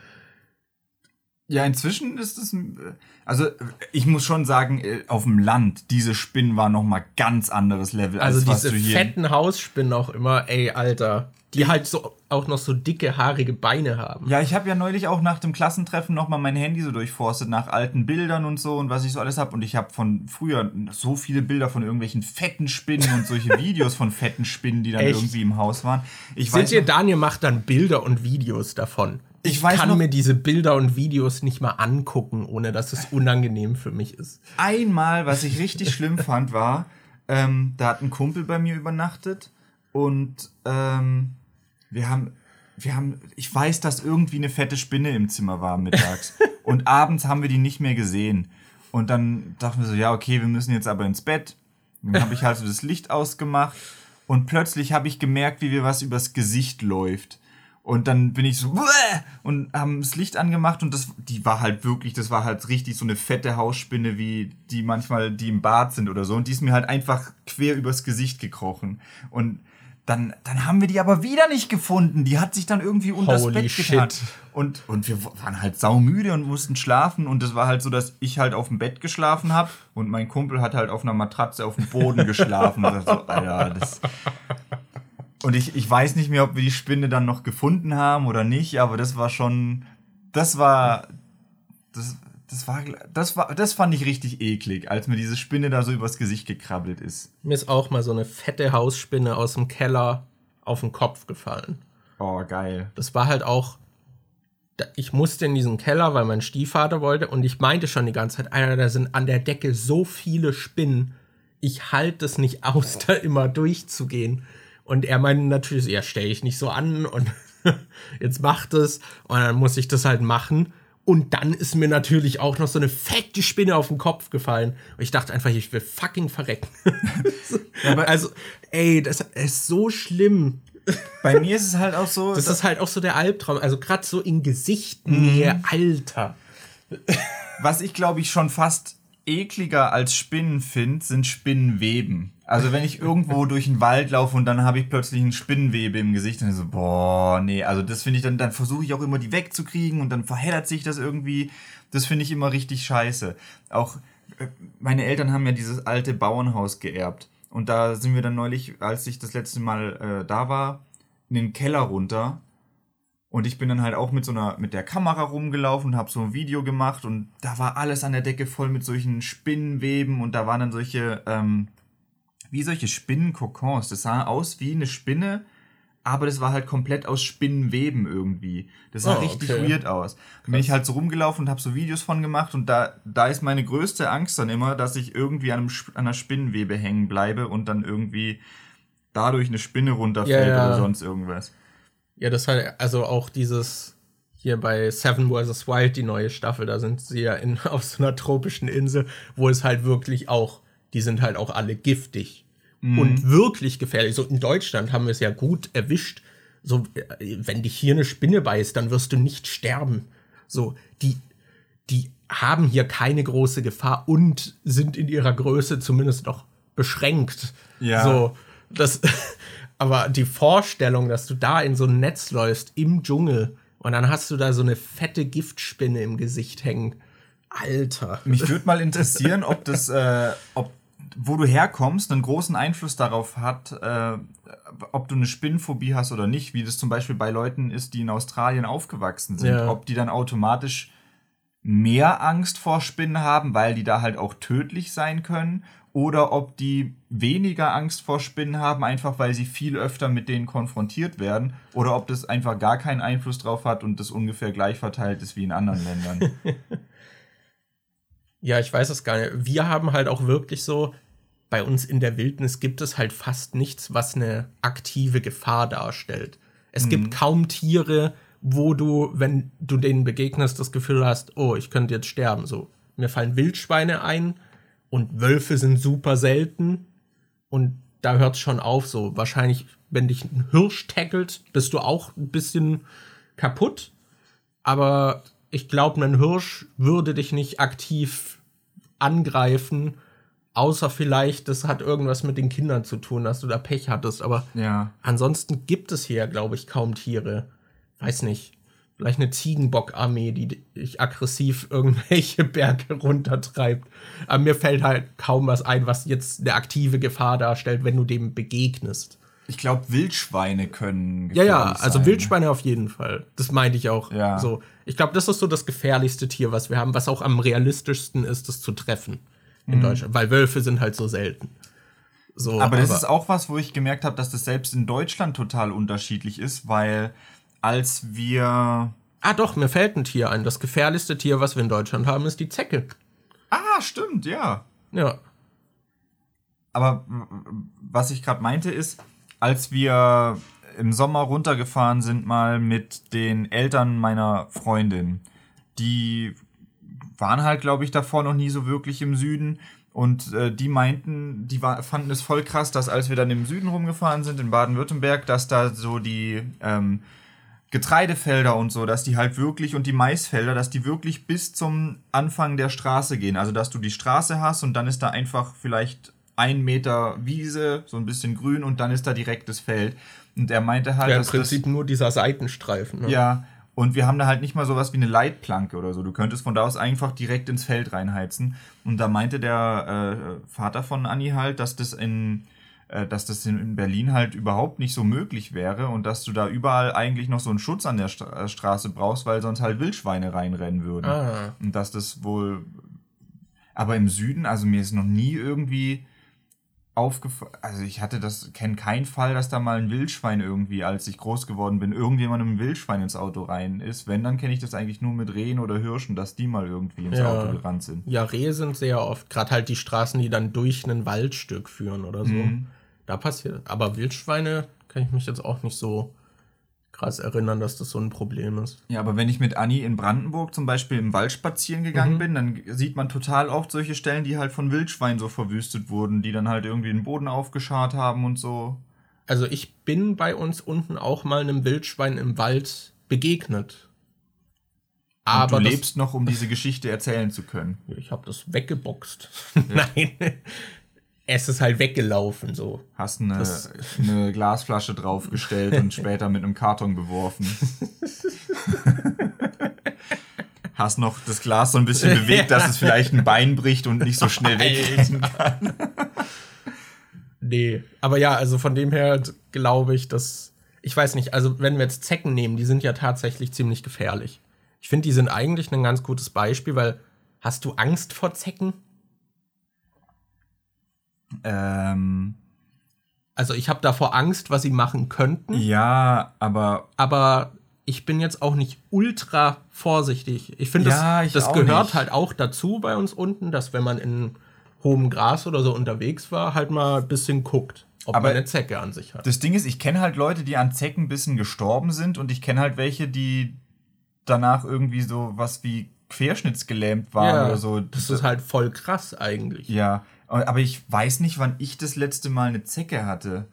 Ja, inzwischen ist es, äh, also ich muss schon sagen, äh, auf dem Land, diese Spinnen waren noch mal ganz anderes Level, Also als was diese du hier... fetten Hausspinnen auch immer, ey, Alter. Die halt so auch noch so dicke, haarige Beine haben. Ja, ich habe ja neulich auch nach dem Klassentreffen noch mal mein Handy so durchforstet nach alten Bildern und so und was ich so alles habe und ich habe von früher so viele Bilder von irgendwelchen fetten Spinnen und solche Videos von fetten Spinnen, die dann Echt? irgendwie im Haus waren. Ich Seht ihr, Daniel macht dann Bilder und Videos davon. Ich weiß kann noch- mir diese Bilder und Videos nicht mal angucken, ohne dass es unangenehm für mich ist. einmal, was ich richtig schlimm fand, war, ähm, da hat ein Kumpel bei mir übernachtet und ähm, wir haben, wir haben, ich weiß, dass irgendwie eine fette Spinne im Zimmer war mittags und abends haben wir die nicht mehr gesehen und dann dachten wir so, ja okay, wir müssen jetzt aber ins Bett. Dann habe ich halt so das Licht ausgemacht und plötzlich habe ich gemerkt, wie mir was übers Gesicht läuft. Und dann bin ich so "Bäh!" und haben das Licht angemacht und das, die war halt wirklich, das war halt richtig so eine fette Hausspinne, wie die manchmal, die im Bad sind oder so. Und die ist mir halt einfach quer übers Gesicht gekrochen. Und dann, dann haben wir die aber wieder nicht gefunden. Die hat sich dann irgendwie unter das Bett getan. shit. Und, und wir waren halt saumüde und mussten schlafen. Und es war halt so, dass ich halt auf dem Bett geschlafen habe und mein Kumpel hat halt auf einer Matratze auf dem Boden geschlafen. Und so, Alter, das, und ich, ich weiß nicht mehr, ob wir die Spinne dann noch gefunden haben oder nicht, aber das war schon, das war, das, das war, das war, das fand ich richtig eklig, als mir diese Spinne da so übers Gesicht gekrabbelt ist. Mir ist auch mal so eine fette Hausspinne aus dem Keller auf den Kopf gefallen. Oh, geil. Das war halt auch. Ich musste in diesen Keller, weil mein Stiefvater wollte, und ich meinte schon die ganze Zeit, Alter, da sind an der Decke so viele Spinnen. Ich halte es nicht aus, da immer durchzugehen. Und er meinte natürlich, ja, stell ich nicht so an und jetzt macht es. Und dann muss ich das halt machen. Und dann ist mir natürlich auch noch so eine fette Spinne auf den Kopf gefallen. Und ich dachte einfach, ich will fucking verrecken. aber- also, ey, das ist so schlimm. Bei mir ist es halt auch so, Das ist halt auch so der Albtraum. Also gerade so in Gesichtnähe, Alter. was ich glaube ich schon fast ekliger als Spinnen finde, sind Spinnenweben. Also wenn ich irgendwo durch den Wald laufe und dann habe ich plötzlich ein Spinnenwebe im Gesicht, dann so, boah, nee, also das finde ich dann, dann versuche ich auch immer die wegzukriegen und dann verheddert sich das irgendwie. Das finde ich immer richtig scheiße. Auch äh, meine Eltern haben ja dieses alte Bauernhaus geerbt. Und da sind wir dann neulich, als ich das letzte Mal äh, da war, in den Keller runter. Und ich bin dann halt auch mit so einer, mit der Kamera rumgelaufen und habe so ein Video gemacht und da war alles an der Decke voll mit solchen Spinnenweben und da waren dann solche, ähm, wie solche Spinnenkokons. Das sah aus wie eine Spinne, aber das war halt komplett aus Spinnenweben irgendwie. Das sah Oh, richtig okay. weird aus. Dann bin ich halt so rumgelaufen und habe so Videos von gemacht und da, da ist meine größte Angst dann immer, dass ich irgendwie an, einem, an einer Spinnenwebe hängen bleibe und dann irgendwie dadurch eine Spinne runterfällt Ja, ja. oder sonst irgendwas. Ja, das halt, also auch dieses hier bei Seven vs. Wild, die neue Staffel, da sind sie ja in, auf so einer tropischen Insel, wo es halt wirklich auch, die sind halt auch alle giftig und wirklich gefährlich. So in Deutschland haben wir es ja gut erwischt. So, äh, wenn dich hier eine Spinne beißt, dann wirst du nicht sterben. So, die, die haben hier keine große Gefahr und sind in ihrer Größe zumindest noch beschränkt. Ja. So, das, aber die Vorstellung, dass du da in so ein Netz läufst im Dschungel und dann hast du da so eine fette Giftspinne im Gesicht hängen. Alter. Mich würde mal interessieren, ob das, äh, ob wo du herkommst, einen großen Einfluss darauf hat, äh, ob du eine Spinnenphobie hast oder nicht, wie das zum Beispiel bei Leuten ist, die in Australien aufgewachsen sind. Ja. Ob die dann automatisch mehr Angst vor Spinnen haben, weil die da halt auch tödlich sein können, oder ob die weniger Angst vor Spinnen haben, einfach weil sie viel öfter mit denen konfrontiert werden, oder ob das einfach gar keinen Einfluss drauf hat und das ungefähr gleich verteilt ist wie in anderen Ländern. Ja, ich weiß es gar nicht. Wir haben halt auch wirklich so, bei uns in der Wildnis gibt es halt fast nichts, was eine aktive Gefahr darstellt. Es gibt kaum Tiere, wo du, wenn du denen begegnest, das Gefühl hast, oh, ich könnte jetzt sterben. So, mir fallen Wildschweine ein und Wölfe sind super selten. Und da hört es schon auf. So, wahrscheinlich, wenn dich ein Hirsch tackelt, bist du auch ein bisschen kaputt. Aber ich glaube, ein Hirsch würde dich nicht aktiv angreifen, außer vielleicht, das hat irgendwas mit den Kindern zu tun, dass du da Pech hattest. Aber ja. ansonsten gibt es hier, glaube ich, kaum Tiere. Weiß nicht. Vielleicht eine Ziegenbock-Armee, die dich aggressiv irgendwelche Berge runtertreibt. Aber mir fällt halt kaum was ein, was jetzt eine aktive Gefahr darstellt, wenn du dem begegnest. Ich glaube, Wildschweine können. Ja, ja, also sein. Wildschweine auf jeden Fall. Das meinte ich auch. Ja. So, ich glaube, das ist so das gefährlichste Tier, was wir haben, was auch am realistischsten ist, das zu treffen in Deutschland, weil Wölfe sind halt so selten. So, Mhm. Aber das ist auch was, wo ich gemerkt habe, dass das selbst in Deutschland total unterschiedlich ist, weil als wir. Ah, doch, mir fällt ein Tier ein. Das gefährlichste Tier, was wir in Deutschland haben, ist die Zecke. Ah, stimmt, ja. Ja. Aber was ich gerade meinte ist, als wir im Sommer runtergefahren sind, mal mit den Eltern meiner Freundin, die waren halt, glaube ich, davor noch nie so wirklich im Süden. Und äh, die meinten, die war, fanden es voll krass, dass als wir dann im Süden rumgefahren sind, in Baden-Württemberg, dass da so die ähm, Getreidefelder und so, dass die halt wirklich und die Maisfelder, dass die wirklich bis zum Anfang der Straße gehen. Also dass du die Straße hast und dann ist da einfach vielleicht ein Meter Wiese, so ein bisschen grün und dann ist da direkt das Feld. Und er meinte halt, Ja, im dass Prinzip nur dieser Seitenstreifen. Ne? das, ja, und wir haben da halt nicht mal sowas wie eine Leitplanke oder so. Du könntest von da aus einfach direkt ins Feld reinheizen. Und da meinte der äh, Vater von Anni halt, dass das in äh, dass das in in Berlin halt überhaupt nicht so möglich wäre und dass du da überall eigentlich noch so einen Schutz an der Stra äh, Straße brauchst, weil sonst halt Wildschweine reinrennen würden. Ah. Und dass das wohl. Aber im Süden, also mir ist noch nie irgendwie aufgefallen. Also ich hatte das, kenne keinen Fall, dass da mal ein Wildschwein irgendwie, als ich groß geworden bin, irgendjemandem ein Wildschwein ins Auto rein ist. Wenn, dann kenne ich das eigentlich nur mit Rehen oder Hirschen, dass die mal irgendwie ins Ja. Auto gerannt sind. Ja, Rehe sind sehr oft, gerade halt die Straßen, die dann durch ein Waldstück führen oder so. Mhm. Da passiert. Aber Wildschweine kann ich mich jetzt auch nicht so krass erinnern, dass das so ein Problem ist. Ja, aber wenn ich mit Anni in Brandenburg zum Beispiel im Wald spazieren gegangen Mhm. bin, dann sieht man total oft solche Stellen, die halt von Wildschweinen so verwüstet wurden, die dann halt irgendwie den Boden aufgeschart haben und so. Also ich bin bei uns unten auch mal einem Wildschwein im Wald begegnet. Und Aber du lebst noch, um diese Geschichte erzählen zu können. Ich habe das weggeboxt. Nein. Es ist halt weggelaufen so. Hast eine, Das- eine Glasflasche draufgestellt und später mit einem Karton beworfen. Hast noch das Glas so ein bisschen bewegt, dass es vielleicht ein Bein bricht und nicht so schnell weggeht. Nee. Aber ja, also von dem her glaube ich, dass. Ich weiß nicht, also wenn wir jetzt Zecken nehmen, die sind ja tatsächlich ziemlich gefährlich. Ich finde, die sind eigentlich ein ganz gutes Beispiel, weil hast du Angst vor Zecken? Ähm, Also ich habe davor Angst, was sie machen könnten, ja, aber aber ich bin jetzt auch nicht ultra vorsichtig. Ich finde, Ja, das, das gehört nicht. halt auch dazu bei uns unten, dass wenn man in hohem Gras oder so unterwegs war, halt mal ein bisschen guckt, ob Aber man eine Zecke an sich hat. das Ding ist, ich kenne halt Leute, die an Zeckenbissen gestorben sind und ich kenne halt welche, die danach irgendwie so was wie querschnittsgelähmt waren oder so. Das ist halt voll krass eigentlich. Ja, aber ich weiß nicht, wann ich das letzte Mal eine Zecke hatte.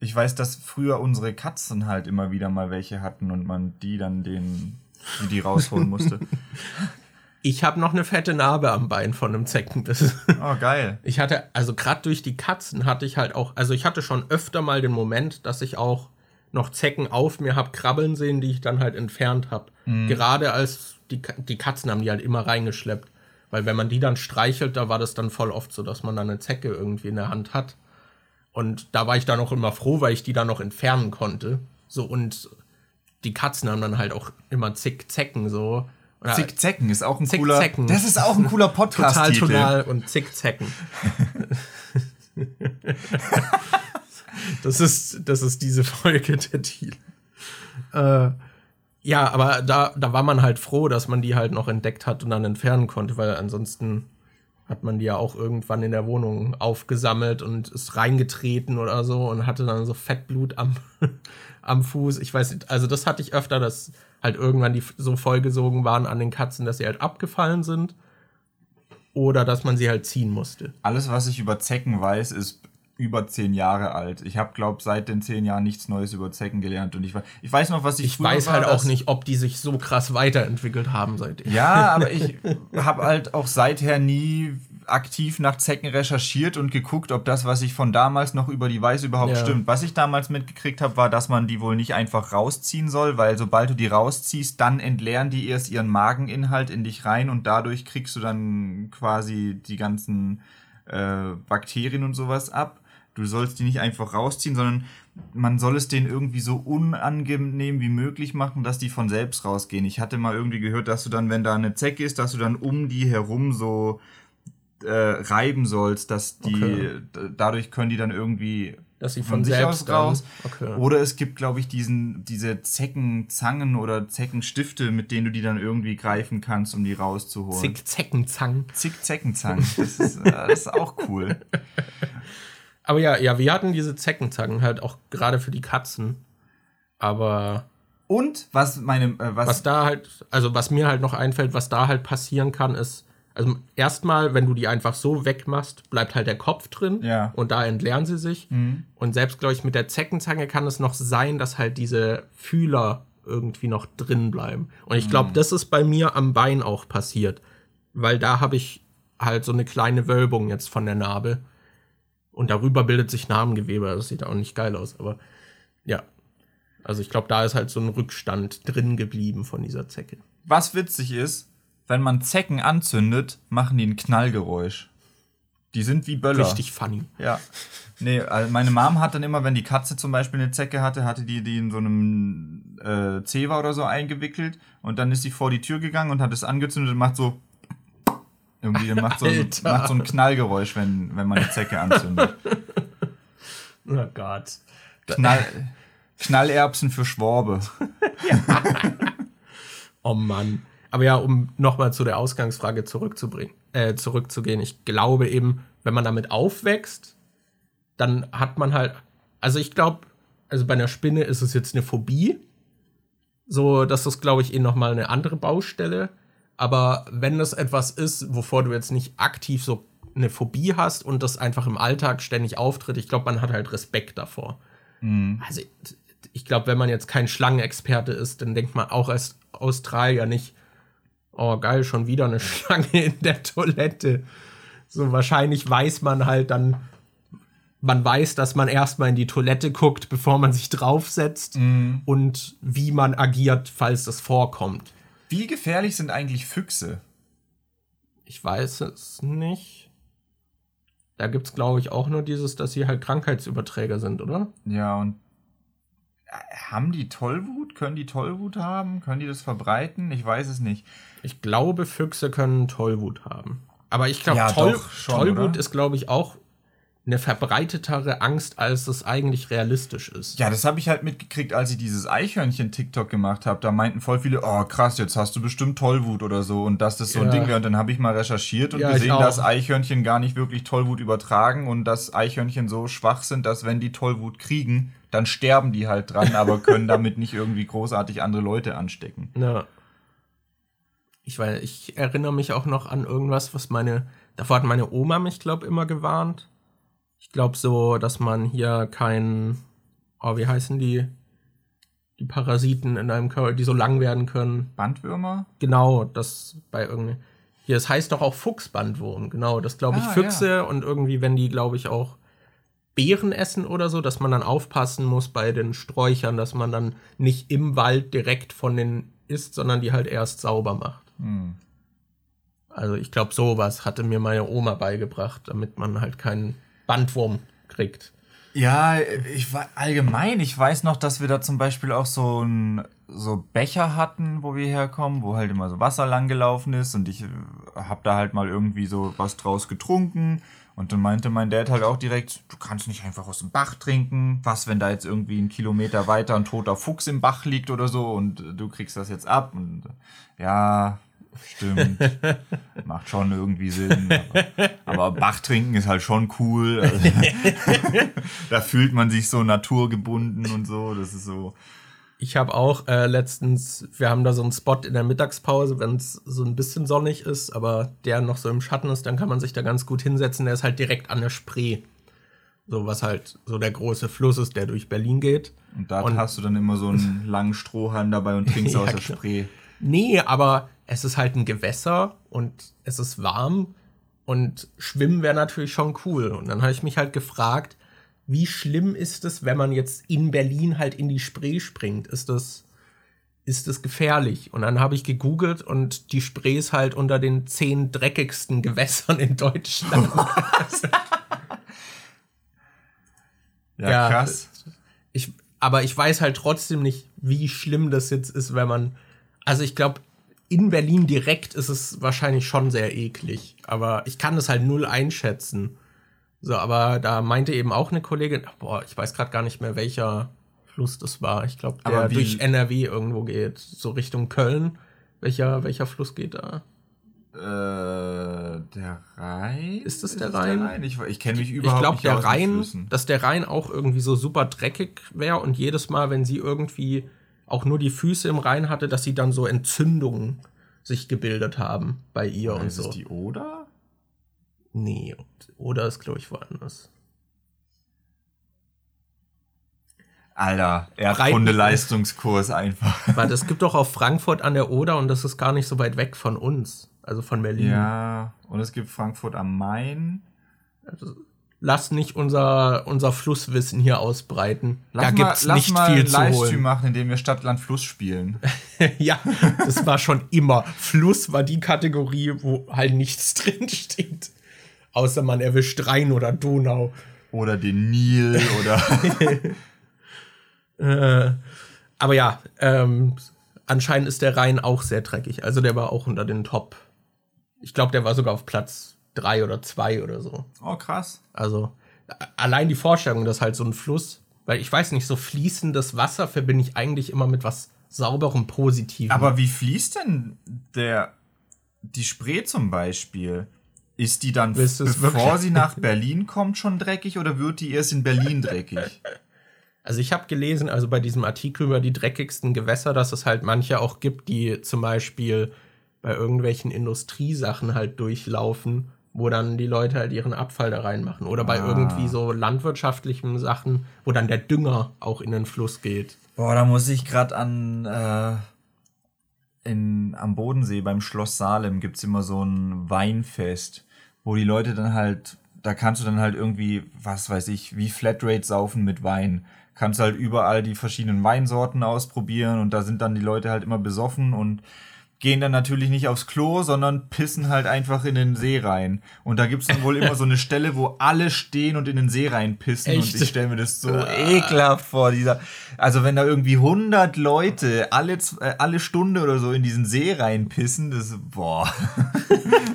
Ich weiß, dass früher unsere Katzen halt immer wieder mal welche hatten und man die dann den, die, die rausholen musste. Ich habe noch eine fette Narbe am Bein von einem Zeckenbiss. Oh, geil. Ich hatte, also gerade durch die Katzen hatte ich halt auch, also ich hatte schon öfter mal den Moment, dass ich auch noch Zecken auf mir hab krabbeln sehen, die ich dann halt entfernt habe. Mhm. Gerade als die, die Katzen haben die halt immer reingeschleppt. Weil wenn man die dann streichelt, da war das dann voll oft so, dass man dann eine Zecke irgendwie in der Hand hat. Und da war ich dann auch immer froh, weil ich die dann noch entfernen konnte. So und die Katzen haben dann halt auch immer zig Zecken so. Oder Zickzecken ist auch ein Zick cooler. Zecken. Das ist auch ein cooler Total Podcast-Titel. tonal und Zickzecken. das ist, das ist diese Folge der Titel. Äh, ja, aber da, da war man halt froh, dass man die halt noch entdeckt hat und dann entfernen konnte, weil ansonsten hat man die ja auch irgendwann in der Wohnung aufgesammelt und ist reingetreten oder so und hatte dann so Fettblut am, am Fuß. Ich weiß nicht, also das hatte ich öfter, dass halt irgendwann die so vollgesogen waren an den Katzen, dass sie halt abgefallen sind. Oder dass man sie halt ziehen musste. Alles, was ich über Zecken weiß, ist über zehn Jahre alt. Ich habe, glaube seit den zehn Jahren nichts Neues über Zecken gelernt. Und ich, ich weiß noch, was ich Ich weiß war, halt auch dass- nicht, ob die sich so krass weiterentwickelt haben seitdem. Ja, aber ich habe halt auch seither nie aktiv nach Zecken recherchiert und geguckt, ob das, was ich von damals noch über die weiß, überhaupt Ja. stimmt. Was ich damals mitgekriegt habe, war, dass man die wohl nicht einfach rausziehen soll, weil sobald du die rausziehst, dann entleeren die erst ihren Mageninhalt in dich rein und dadurch kriegst du dann quasi die ganzen äh, Bakterien und sowas ab. Du sollst die nicht einfach rausziehen, sondern man soll es denen irgendwie so unangenehm wie möglich machen, dass die von selbst rausgehen. Ich hatte mal irgendwie gehört, dass du dann, wenn da eine Zecke ist, dass du dann um die herum so äh, reiben sollst, dass die Okay. dadurch können die dann irgendwie Dass sie von von sich selbst aus raus. Okay. Oder es gibt, glaube ich, diesen, diese Zeckenzangen oder Zeckenstifte, mit denen du die dann irgendwie greifen kannst, um die rauszuholen. Zick, Zeckenzang. Zick Zeckenzangen. Das ist, äh, das ist auch cool. Aber ja, ja, wir hatten diese Zeckenzangen halt auch gerade für die Katzen. Aber Und was meine, äh, was, was da halt, also was mir halt noch einfällt, was da halt passieren kann, ist, also erstmal, wenn du die einfach so wegmachst, bleibt halt der Kopf drin Ja. und da entleeren sie sich. Und selbst, glaube ich, mit der Zeckenzange kann es noch sein, dass halt diese Fühler irgendwie noch drin bleiben. Und ich glaube, das ist bei mir am Bein auch passiert. Weil da habe ich halt so eine kleine Wölbung jetzt von der Narbe. Und darüber bildet sich Narbengewebe. Das sieht auch nicht geil aus, aber ja. Also ich glaube, da ist halt so ein Rückstand drin geblieben von dieser Zecke. was witzig ist, wenn man Zecken anzündet, machen die ein Knallgeräusch. Die sind wie Böller. Richtig funny. Ja. Nee, also meine Mom hat dann immer, wenn die Katze zum Beispiel eine Zecke hatte, hatte die die in so einem äh, Zewa oder so eingewickelt und dann ist sie vor die Tür gegangen und hat es angezündet und macht so irgendwie macht so, ein, macht so ein Knallgeräusch, wenn, wenn man eine Zecke anzündet. Oh Gott. Knall, Knallerbsen für Schworbe. Oh Mann. Aber ja, um nochmal zu der Ausgangsfrage zurückzubringen, äh, zurückzugehen. Ich glaube eben, wenn man damit aufwächst, dann hat man halt, also ich glaube, also bei einer Spinne ist es jetzt eine Phobie. So, das ist, glaube ich, eh nochmal eine andere Baustelle. Aber wenn das etwas ist, wovor du jetzt nicht aktiv so eine Phobie hast und das einfach im Alltag ständig auftritt, ich glaube, man hat halt Respekt davor. Also, ich glaube, wenn man jetzt kein Schlangenexperte ist, dann denkt man auch als Australier nicht, oh geil, schon wieder eine Schlange in der Toilette. So wahrscheinlich weiß man halt dann, man weiß, dass man erstmal in die Toilette guckt, bevor man sich draufsetzt und wie man agiert, falls das vorkommt. Wie gefährlich sind eigentlich Füchse? Ich weiß es nicht. Da gibt's glaube ich, auch nur dieses, dass sie halt Krankheitsüberträger sind, oder? Ja, und äh, haben die Tollwut? Können die Tollwut haben? Können die das verbreiten? Ich weiß es nicht. Ich glaube, Füchse können Tollwut haben. Aber ich glaube, Ja, Toll Tollwut oder? ist, glaube ich, auch eine verbreitetere Angst, als es eigentlich realistisch ist. Ja, das habe ich halt mitgekriegt, als ich dieses Eichhörnchen-TikTok gemacht habe. Da meinten voll viele, oh krass, jetzt hast du bestimmt Tollwut oder so und dass das so ein Ja. Ding wäre. Und dann habe ich mal recherchiert und Ja, ich gesehen, dass Eichhörnchen gar nicht wirklich Tollwut übertragen und dass Eichhörnchen so schwach sind, dass wenn die Tollwut kriegen, dann sterben die halt dran, aber können damit nicht irgendwie großartig andere Leute anstecken. Ja. Ich weiß, ich erinnere mich auch noch an irgendwas, was meine, davor hat meine Oma mich, glaube immer gewarnt. Ich glaube so, dass man hier kein, oh, wie heißen die? Die Parasiten in einem Körper, die so lang werden können. Bandwürmer? Genau, das bei irgendeinem. Hier, es heißt doch auch Fuchsbandwurm, genau. Das glaube ich Ah, Füchse und irgendwie, wenn die, glaube ich, auch Beeren essen oder so, dass man dann aufpassen muss bei den Sträuchern, dass man dann nicht im Wald direkt von den isst, sondern die halt erst sauber macht. Hm. Also ich glaube, sowas hatte mir meine Oma beigebracht, damit man halt keinen Bandwurm kriegt. Ja, ich war allgemein, ich weiß noch, dass wir da zum Beispiel auch so ein so Becher hatten, wo wir herkommen, wo halt immer so Wasser lang gelaufen ist und ich hab da halt mal irgendwie so was draus getrunken und dann meinte mein Dad halt auch direkt, du kannst nicht einfach aus dem Bach trinken. Was, wenn da jetzt irgendwie ein Kilometer weiter ein toter Fuchs im Bach liegt oder so und du kriegst das jetzt ab und ja, Stimmt. Macht schon irgendwie Sinn. Aber, aber Bach trinken ist halt schon cool. Also, da fühlt man sich so naturgebunden und so. Das ist so. Ich habe auch äh, letztens, wir haben da so einen Spot in der Mittagspause, wenn es so ein bisschen sonnig ist, aber der noch so im Schatten ist, dann kann man sich da ganz gut hinsetzen. Der ist halt direkt an der Spree. So was halt so der große Fluss ist, der durch Berlin geht. Und da und hast du dann immer so einen langen Strohhalm dabei und trinkst ja, aus der genau. Spree. Nee, aber es ist halt ein Gewässer und es ist warm und schwimmen wäre natürlich schon cool. Und dann habe ich mich halt gefragt, wie schlimm ist es, wenn man jetzt in Berlin halt in die Spree springt? Ist das, ist das gefährlich? Und dann habe ich gegoogelt und die Spree ist halt unter den zehn dreckigsten Gewässern in Deutschland. ja, ja, krass. Ich, aber ich weiß halt trotzdem nicht, wie schlimm das jetzt ist, wenn man. Also ich glaube, in Berlin direkt ist es wahrscheinlich schon sehr eklig. Aber ich kann das halt null einschätzen. So, aber da meinte eben auch eine Kollegin, boah, ich weiß gerade gar nicht mehr, welcher Fluss das war. Ich glaube, der durch NRW irgendwo geht, so Richtung Köln. Welcher, welcher Fluss geht da? Äh, der Rhein? Ist das der, Rhein? der Rhein? Ich, ich kenne mich überhaupt ich glaub, nicht der Rhein, dass der Rhein auch irgendwie so super dreckig wäre und jedes Mal, wenn sie irgendwie auch nur die Füße im Rhein hatte, dass sie dann so Entzündungen sich gebildet haben bei ihr Oder und ist so. Ist die Oder? Nee, Oder ist, glaube ich, woanders. Alter, Erdkunde-Leistungskurs einfach. Warte, es gibt doch auch Frankfurt an der Oder und das ist gar nicht so weit weg von uns, also von Berlin. Ja, und es gibt Frankfurt am Main. Also, lass nicht unser, unser Flusswissen hier ausbreiten. Lass da gibt es nicht mal viel zu holen. Livestream machen, indem wir Stadt, Land, Fluss spielen. ja, das war schon immer. Fluss war die Kategorie, wo halt nichts drin steht. Außer man erwischt Rhein oder Donau. Oder den Nil oder. äh, aber ja, ähm, anscheinend ist der Rhein auch sehr dreckig. Also der war auch unter den Top. Ich glaube, der war sogar auf Platz drei oder zwei oder so. Oh, krass. Also allein die Vorstellung, dass halt so ein Fluss, weil ich weiß nicht, so fließendes Wasser verbinde ich eigentlich immer mit was sauberem, positivem. Aber wie fließt denn der, die Spree zum Beispiel? Ist die dann, bevor sie nach Berlin kommt, schon dreckig oder wird die erst in Berlin dreckig? Also ich habe gelesen, also bei diesem Artikel über die dreckigsten Gewässer, dass es halt manche auch gibt, die zum Beispiel bei irgendwelchen Industriesachen halt durchlaufen wo dann die Leute halt ihren Abfall da reinmachen. Oder bei ah. irgendwie so landwirtschaftlichen Sachen, wo dann der Dünger auch in den Fluss geht. Boah, da muss ich gerade an äh, in, am Bodensee beim Schloss Salem gibt es immer so ein Weinfest, wo die Leute dann halt, da kannst du dann halt irgendwie, was weiß ich, wie Flatrate saufen mit Wein. Kannst halt überall die verschiedenen Weinsorten ausprobieren und da sind dann die Leute halt immer besoffen und gehen dann natürlich nicht aufs Klo, sondern pissen halt einfach in den See rein. Und da gibt's dann wohl immer so eine Stelle, wo alle stehen und in den See rein pissen. Echt? Und ich stelle mir das so ekelhaft vor. Dieser, also wenn da irgendwie 100 Leute alle, äh, alle Stunde oder so in diesen See rein pissen, das, boah.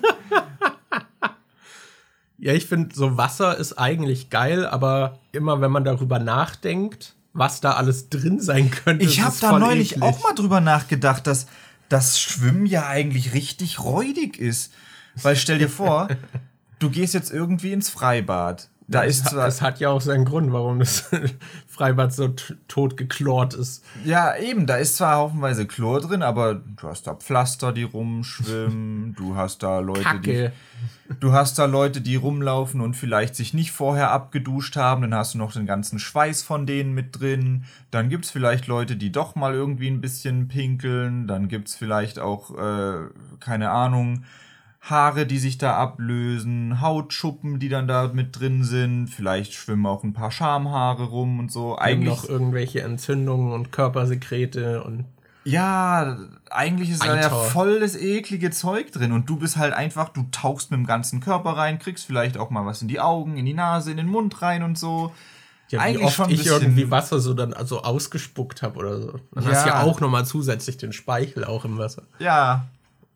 ja, ich finde, so Wasser ist eigentlich geil, aber immer wenn man darüber nachdenkt, was da alles drin sein könnte. Ich habe da neulich eklig. auch mal drüber nachgedacht, dass dass Schwimmen ja eigentlich richtig räudig ist. Weil stell dir vor, du gehst jetzt irgendwie ins Freibad. Da es ist zwar. Es hat ja auch seinen Grund, warum das Freibad so tot geklort ist. Ja, eben, da ist zwar haufenweise Chlor drin, aber du hast da Pflaster, die rumschwimmen, du hast da Leute, Kacke. die. Du hast da Leute, die rumlaufen und vielleicht sich nicht vorher abgeduscht haben, dann hast du noch den ganzen Schweiß von denen mit drin. Dann gibt es vielleicht Leute, die doch mal irgendwie ein bisschen pinkeln. Dann gibt es vielleicht auch, äh, keine Ahnung, Haare, die sich da ablösen, Hautschuppen, die dann da mit drin sind, vielleicht schwimmen auch ein paar Schamhaare rum und so. Eigentlich noch irgendwelche Entzündungen und Körpersekrete und Ja, eigentlich ist da ja voll das eklige Zeug drin und du bist halt einfach, du tauchst mit dem ganzen Körper rein, kriegst vielleicht auch mal was in die Augen, in die Nase, in den Mund rein und so. Ja, wie eigentlich oft schon ich irgendwie Wasser so dann also ausgespuckt habe oder so. Dann ja. hast ja auch nochmal zusätzlich den Speichel auch im Wasser. Ja.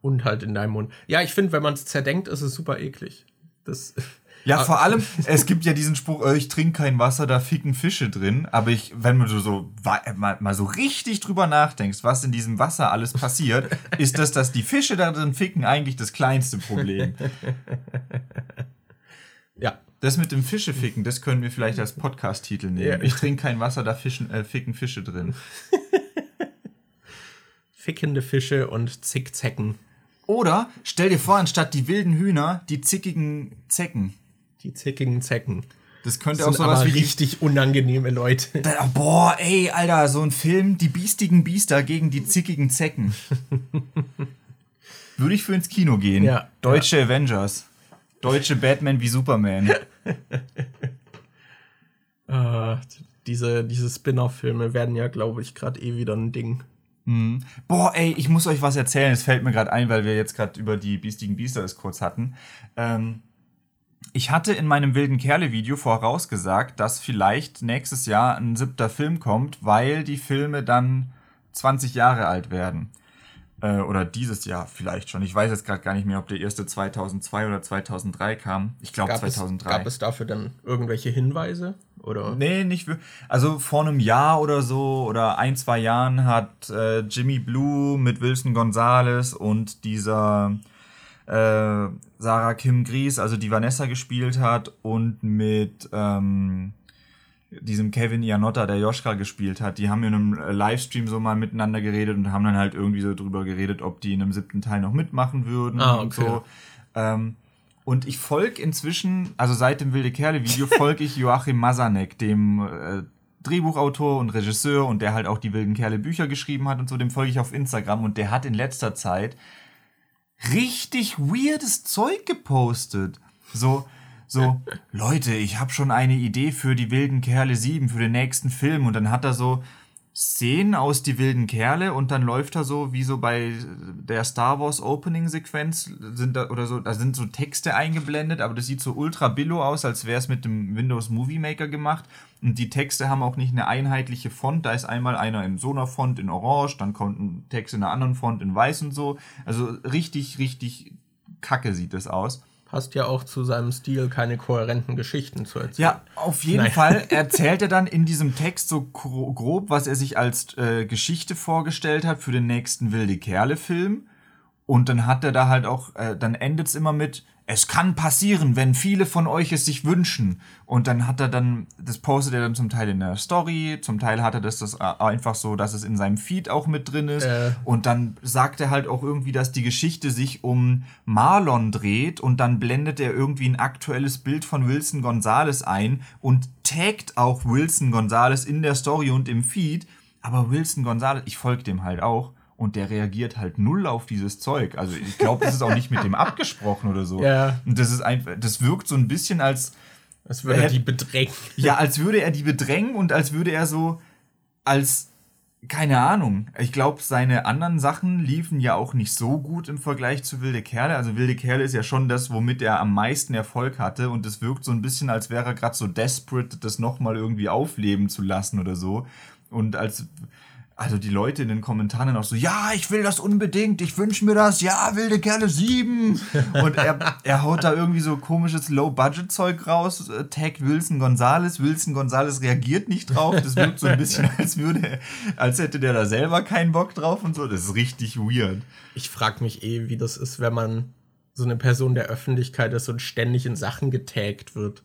Und halt in deinem Mund. Ja, ich finde, wenn man es zerdenkt, ist es super eklig. Das ja, vor allem, es gibt ja diesen Spruch, äh, ich trinke kein Wasser, da ficken Fische drin. Aber ich, wenn du so mal, mal so richtig drüber nachdenkst, was in diesem Wasser alles passiert, ist das, dass die Fische da drin ficken, eigentlich das kleinste Problem. Ja. Das mit dem Fischeficken, das können wir vielleicht als Podcast-Titel nehmen. Ja. Ich trinke kein Wasser, da fischen, äh, ficken Fische drin. Fickende Fische und Zickzecken. Oder stell dir vor, anstatt die wilden Hühner, die zickigen Zecken. Die zickigen Zecken. Das könnte das auch sowas aber wie richtig unangenehme Leute. Da, boah, ey, Alter, so ein Film, die biestigen Biester gegen die zickigen Zecken. Würde ich für ins Kino gehen. Ja. Deutsche ja. Avengers. Deutsche Batman wie Superman. uh, diese diese Spin-off-Filme werden ja, glaube ich, gerade eh wieder ein Ding. Mhm. Boah, ey, ich muss euch was erzählen. Es fällt mir gerade ein, weil wir jetzt gerade über die biestigen Biester es kurz hatten. Ähm, ich hatte in meinem wilden Kerle-Video vorausgesagt, dass vielleicht nächstes Jahr ein siebter Film kommt, weil die Filme dann 20 Jahre alt werden. Äh, oder dieses Jahr vielleicht schon. Ich weiß jetzt gerade gar nicht mehr, ob der erste 2002 oder 2003 kam. Ich glaube 2003. Es, gab es dafür dann irgendwelche Hinweise? Oder? Nee, nicht wirklich. Also vor einem Jahr oder so oder ein, zwei Jahren hat äh, Jimmy Blue mit Wilson Gonzalez und dieser äh, Sarah Kim Gries, also die Vanessa gespielt hat, und mit ähm, diesem Kevin Ianotta, der Joschka gespielt hat, die haben in einem Livestream so mal miteinander geredet und haben dann halt irgendwie so drüber geredet, ob die in einem siebten Teil noch mitmachen würden ah, okay. und so. Ähm, und ich folge inzwischen, also seit dem Wilde Kerle-Video, folge ich Joachim Masanek, dem äh, Drehbuchautor und Regisseur und der halt auch die Wilden Kerle Bücher geschrieben hat und so, dem folge ich auf Instagram und der hat in letzter Zeit richtig weirdes Zeug gepostet. So, so, Leute, ich habe schon eine Idee für die wilden Kerle 7, für den nächsten Film. Und dann hat er so Szenen aus die wilden Kerle und dann läuft er so, wie so bei der Star Wars Opening Sequenz, sind da oder so, da sind so Texte eingeblendet, aber das sieht so ultra billo aus, als wäre es mit dem Windows Movie Maker gemacht. Und die Texte haben auch nicht eine einheitliche Font. Da ist einmal einer in so einer Font in Orange, dann kommt ein Text in einer anderen Font in Weiß und so. Also richtig, richtig kacke sieht das aus passt ja auch zu seinem Stil, keine kohärenten Geschichten zu erzählen. Ja, auf jeden Nein. Fall erzählt er dann in diesem Text so grob, was er sich als äh, Geschichte vorgestellt hat für den nächsten Wilde Kerle-Film. Und dann hat er da halt auch, äh, dann endet es immer mit, es kann passieren, wenn viele von euch es sich wünschen. Und dann hat er dann, das postet er dann zum Teil in der Story, zum Teil hat er das, das einfach so, dass es in seinem Feed auch mit drin ist. Äh. Und dann sagt er halt auch irgendwie, dass die Geschichte sich um Marlon dreht und dann blendet er irgendwie ein aktuelles Bild von Wilson Gonzales ein und taggt auch Wilson Gonzales in der Story und im Feed. Aber Wilson Gonzales, ich folge dem halt auch und der reagiert halt null auf dieses Zeug. Also ich glaube, das ist auch nicht mit dem abgesprochen oder so. Ja. Und das ist einfach, das wirkt so ein bisschen als. Als würde er die bedrängen. Ja, als würde er die bedrängen und als würde er so als keine Ahnung. Ich glaube, seine anderen Sachen liefen ja auch nicht so gut im Vergleich zu Wilde Kerle. Also Wilde Kerle ist ja schon das, womit er am meisten Erfolg hatte. Und es wirkt so ein bisschen, als wäre er gerade so desperate, das nochmal irgendwie aufleben zu lassen oder so. Und als also die Leute in den Kommentaren auch so, ja, ich will das unbedingt, ich wünsche mir das, ja, wilde Kerle 7. Und er, er haut da irgendwie so komisches Low-Budget-Zeug raus, äh, taggt Wilson Gonzales. Wilson Gonzales reagiert nicht drauf. Das wirkt so ein bisschen, als würde, als hätte der da selber keinen Bock drauf und so. Das ist richtig weird. Ich frage mich eh, wie das ist, wenn man so eine Person der Öffentlichkeit ist und ständig in Sachen getaggt wird.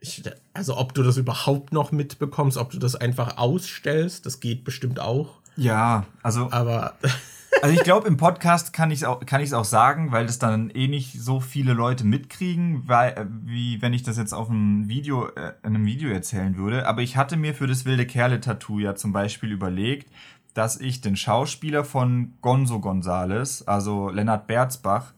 Ich, also ob du das überhaupt noch mitbekommst, ob du das einfach ausstellst, das geht bestimmt auch. Ja, also. Aber. Also ich glaube, im Podcast kann ich es auch, auch sagen, weil das dann eh nicht so viele Leute mitkriegen, weil, äh, wie wenn ich das jetzt auf einem Video, äh, in einem Video erzählen würde. Aber ich hatte mir für das wilde Kerle-Tattoo ja zum Beispiel überlegt, dass ich den Schauspieler von Gonzo Gonzales, also Lennart Berzbach,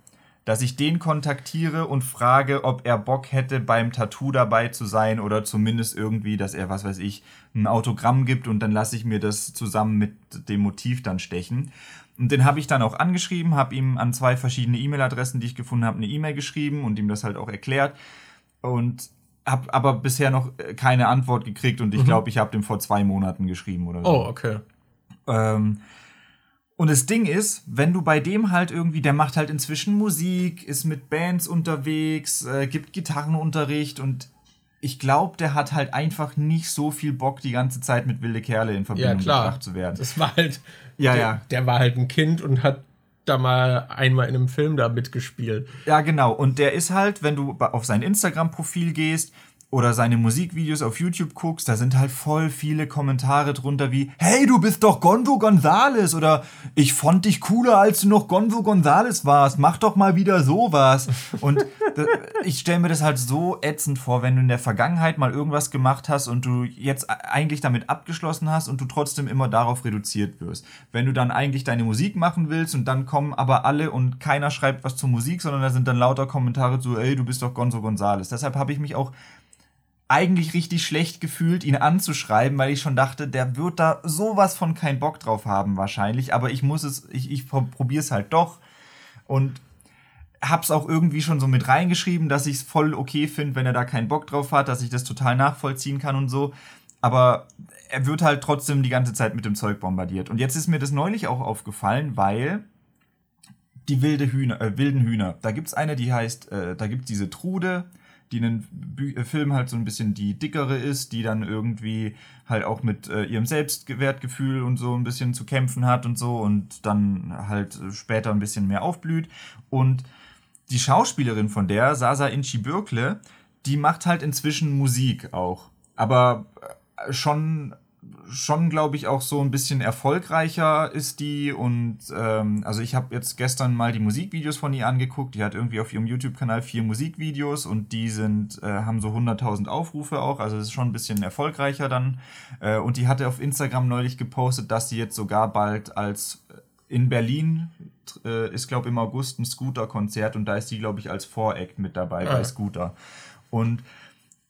dass ich den kontaktiere und frage, ob er Bock hätte, beim Tattoo dabei zu sein oder zumindest irgendwie, dass er, was weiß ich, ein Autogramm gibt und dann lasse ich mir das zusammen mit dem Motiv dann stechen. Und den habe ich dann auch angeschrieben, habe ihm an zwei verschiedene E-Mail-Adressen, die ich gefunden habe, eine E-Mail geschrieben und ihm das halt auch erklärt. Und habe aber bisher noch keine Antwort gekriegt und ich mhm. glaube, ich habe dem vor zwei Monaten geschrieben oder so. Oh, okay. Ähm, und das Ding ist, wenn du bei dem halt irgendwie, der macht halt inzwischen Musik, ist mit Bands unterwegs, äh, gibt Gitarrenunterricht und ich glaube, der hat halt einfach nicht so viel Bock, die ganze Zeit mit wilde Kerle in Verbindung ja, gebracht zu werden. Das war halt, ja, der, ja. Der war halt ein Kind und hat da mal einmal in einem Film da mitgespielt. Ja, genau. Und der ist halt, wenn du auf sein Instagram-Profil gehst, oder seine Musikvideos auf YouTube guckst, da sind halt voll viele Kommentare drunter wie, hey, du bist doch Gonzo Gonzales oder ich fand dich cooler, als du noch Gonzo Gonzales warst, mach doch mal wieder sowas. Und ich stelle mir das halt so ätzend vor, wenn du in der Vergangenheit mal irgendwas gemacht hast und du jetzt eigentlich damit abgeschlossen hast und du trotzdem immer darauf reduziert wirst. Wenn du dann eigentlich deine Musik machen willst und dann kommen aber alle und keiner schreibt was zur Musik, sondern da sind dann lauter Kommentare zu, ey, du bist doch Gonzo Gonzales. Deshalb habe ich mich auch eigentlich richtig schlecht gefühlt, ihn anzuschreiben, weil ich schon dachte, der wird da sowas von keinen Bock drauf haben wahrscheinlich, aber ich muss es, ich, ich probiere es halt doch. Und hab's auch irgendwie schon so mit reingeschrieben, dass ich es voll okay finde, wenn er da keinen Bock drauf hat, dass ich das total nachvollziehen kann und so, aber er wird halt trotzdem die ganze Zeit mit dem Zeug bombardiert. Und jetzt ist mir das neulich auch aufgefallen, weil die wilde Hühner, äh, wilden Hühner, da gibt's eine, die heißt, äh, da gibt's diese Trude, die in den Bü äh, Film halt so ein bisschen die dickere ist, die dann irgendwie halt auch mit äh, ihrem Selbstwertgefühl und so ein bisschen zu kämpfen hat und so und dann halt später ein bisschen mehr aufblüht. Und die Schauspielerin von der, Sasa Inchi Bürkle, die macht halt inzwischen Musik auch. Aber äh, schon schon, glaube ich, auch so ein bisschen erfolgreicher ist die. Und ähm, also ich habe jetzt gestern mal die Musikvideos von ihr angeguckt. Die hat irgendwie auf ihrem YouTube-Kanal vier Musikvideos und die sind, äh, haben so 100.000 Aufrufe auch. Also es ist schon ein bisschen erfolgreicher dann. Äh, und die hatte auf Instagram neulich gepostet, dass sie jetzt sogar bald als äh, in Berlin äh, ist, glaube ich, im August ein Scooter-Konzert und da ist die, glaube ich, als Voreact mit dabei ah. bei Scooter. Und